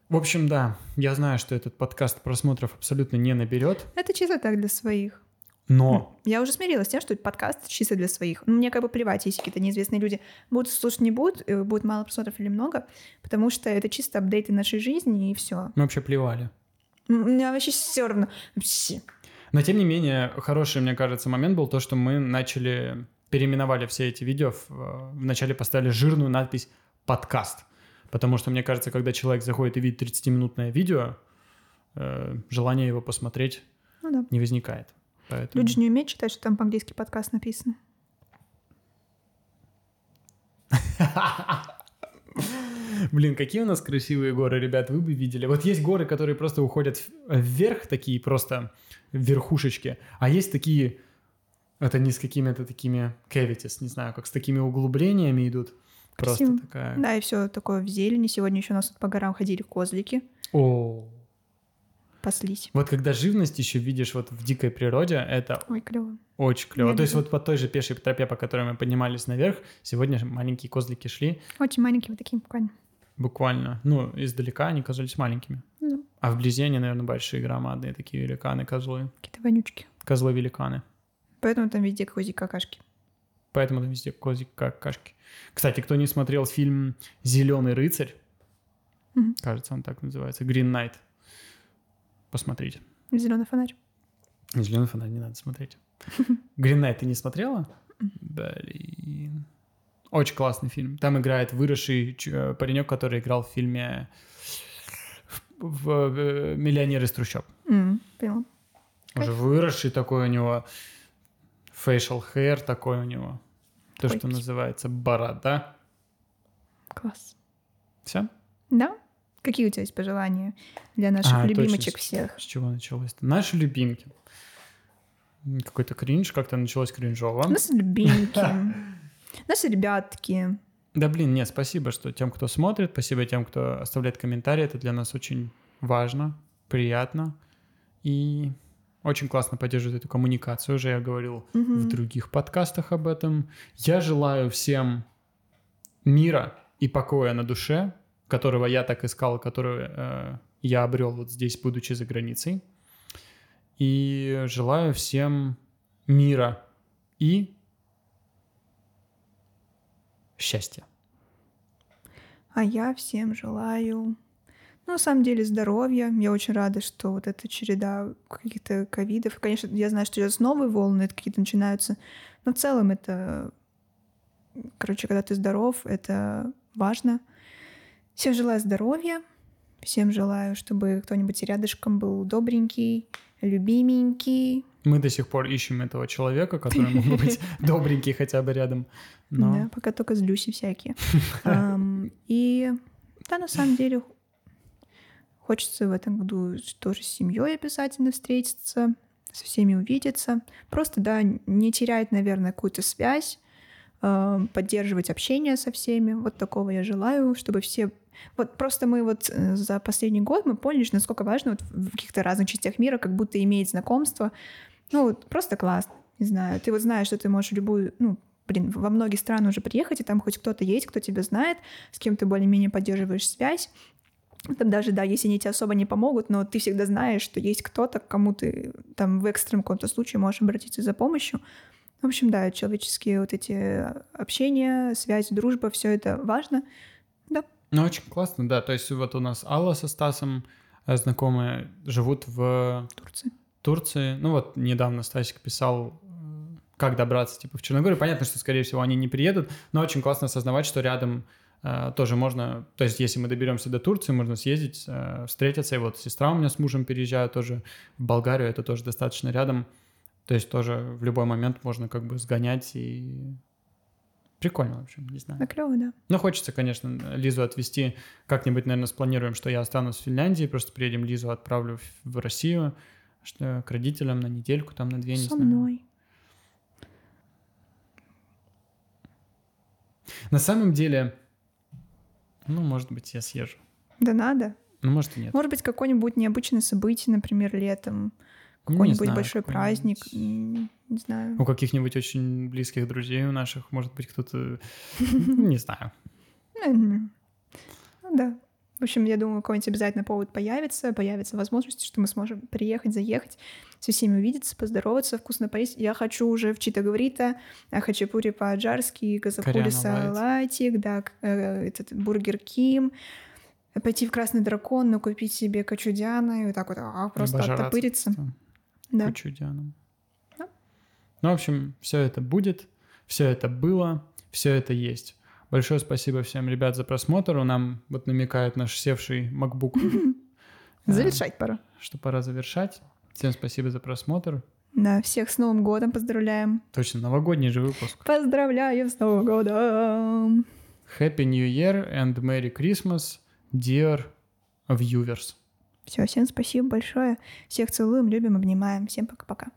В общем, да, я знаю, что этот подкаст просмотров абсолютно не наберет, Это чисто так для своих. Но Я уже смирилась с тем, что подкаст чисто для своих. Ну, мне как бы плевать, если какие-то неизвестные люди будут слушать, не будут, э, будет мало просмотров или много, потому что это чисто апдейты нашей жизни и все. мы вообще плевали. Мне вообще все равно. Вообще. Но, тем не менее, хороший, мне кажется, момент был то, что мы начали, переименовали все эти видео, э, вначале поставили жирную надпись «подкаст». Потому что, мне кажется, когда человек заходит и видит 30-минутное видео, э, желание его посмотреть Ну да. не возникает. Поэтому... Люди же не умеют читать, что там по-английски подкаст написано. Блин, какие у нас красивые горы, ребят, вы бы видели. Вот есть горы, которые просто уходят вверх, такие просто верхушечки, а есть такие, это не с какими-то такими cavities, не знаю, как с такими углублениями идут. Просто Красиво. такая... Да, и все такое в зелени. Сегодня еще у нас тут по горам ходили козлики, О, паслись. вот когда живность еще видишь вот в дикой природе, это Ой, клево. очень клево. Я То есть вот по той же пешей тропе, по которой мы поднимались наверх, сегодня маленькие козлики шли, Очень маленькие вот такие буквально. буквально, ну, издалека они казались маленькими. Ну, А вблизи они, наверное, большие, громадные такие великаны, козлы. какие-то вонючки. Козлы-великаны. Поэтому там везде кози какашки. Поэтому там везде козик какашки. Кстати, кто не смотрел фильм «Зеленый рыцарь», Мгм. кажется, он так называется, «Green Knight», посмотрите. Зеленый фонарь. «Зеленый фонарь» не надо смотреть. «Green Knight» ты не смотрела? Блин. Очень классный фильм. Там играет выросший э, паренек, который играл в фильме в, э, «Миллионер из трущоб». Поняла. Уже выросший такой у него facial hair такой у него. То, что называется борода. Класс. Все? Да? Какие у тебя есть пожелания для наших А, любимочек точно. всех? С чего началось? -то? Наши любимки. Какой-то кринж, как-то началось кринжово. Наши любимки. Наши ребятки. Да блин, нет, спасибо, что тем, кто смотрит, спасибо тем, кто оставляет комментарии, это для нас очень важно, приятно и очень классно поддерживает эту коммуникацию, уже я говорил в других подкастах об этом. Я желаю всем мира и покоя на душе, которого я так искал, который э, я обрел вот здесь, будучи за границей. И желаю всем мира и счастья. А я всем желаю, ну, на самом деле, здоровья. Я очень рада, что вот эта череда каких-то ковидов. Конечно, я знаю, что сейчас новые волны какие-то начинаются, но в целом это, короче, когда ты здоров, это важно. Всем желаю здоровья, всем желаю, чтобы кто-нибудь рядышком был добренький, любименький. Мы до сих пор ищем этого человека, который мог бы быть добренький хотя бы рядом. Но Да, пока только злюси всякие. Ам, И да, на самом деле хочется в этом году тоже с семьей обязательно встретиться, со всеми увидеться. Просто, да, не терять, наверное, какую-то связь, ам, поддерживать общение со всеми. Вот такого я желаю, чтобы все... Вот просто мы вот э, за последний год мы поняли, что насколько важно вот в каких-то разных частях мира как будто иметь знакомство. Ну, вот просто классно. Не знаю, ты вот знаешь, что ты можешь любую, ну, блин, во многие страны уже приехать, и там хоть кто-то есть, кто тебя знает, с кем ты более-менее поддерживаешь связь. Там даже, да, если они тебе особо не помогут, но ты всегда знаешь, что есть кто-то, к кому ты там в экстренном каком-то случае можешь обратиться за помощью. В общем, да, человеческие вот эти общения, связь, дружба, все это важно. Ну, очень классно, да. То есть вот у нас Алла со Стасом э, знакомые живут в Турция. Турции. Ну вот недавно Стасик писал, э, как добраться типа в Черногорию. Понятно, что, скорее всего, они не приедут, но очень классно осознавать, что рядом э, тоже можно, то есть если мы доберемся до Турции, можно съездить, э, встретиться. И вот сестра у меня с мужем переезжает тоже в Болгарию, это тоже достаточно рядом. То есть тоже в любой момент можно как бы сгонять и Прикольно, в общем, не знаю. Да, клево, да. Ну, хочется, конечно, Лизу отвезти. Как-нибудь, наверное, спланируем, что я останусь в Финляндии, просто приедем Лизу, отправлю в, Россию, что к родителям на недельку, там, на две, не Со знаю. мной. На самом деле, ну, может быть, я съезжу. Да надо. Ну, может, и нет. Может быть, какое-нибудь необычное событие, например, летом. Ну, Какой-нибудь знаю, большой праздник. Не знаю. У каких-нибудь очень близких друзей у наших, может быть, кто-то... Не знаю. Ну да. В общем, я думаю, какой-нибудь обязательно повод появится, появится возможность, что мы сможем приехать, заехать, со всеми увидеться, поздороваться, вкусно поесть. Я хочу уже в Чита-Гаврита, хачапури по-аджарски, газапури Кориана салатик, да, э, этот бургер Ким, пойти в Красный Дракон, но купить себе качудяна и вот так вот а, просто Либо жраться оттопыриться. Да. кучудяном. Да. Ну, в общем, все это будет, все это было, все это есть. Большое спасибо всем, ребят, за просмотр. Нам вот намекает наш севший MacBook, э, Завершать пора. что пора завершать. Всем спасибо за просмотр. Да, всех с Новым годом поздравляем. Точно, новогодний же выпуск. Поздравляю с Новым годом! Happy New Year and Merry Christmas, dear viewers. Все, всем спасибо большое. Всех целуем, любим, обнимаем. Всем пока-пока.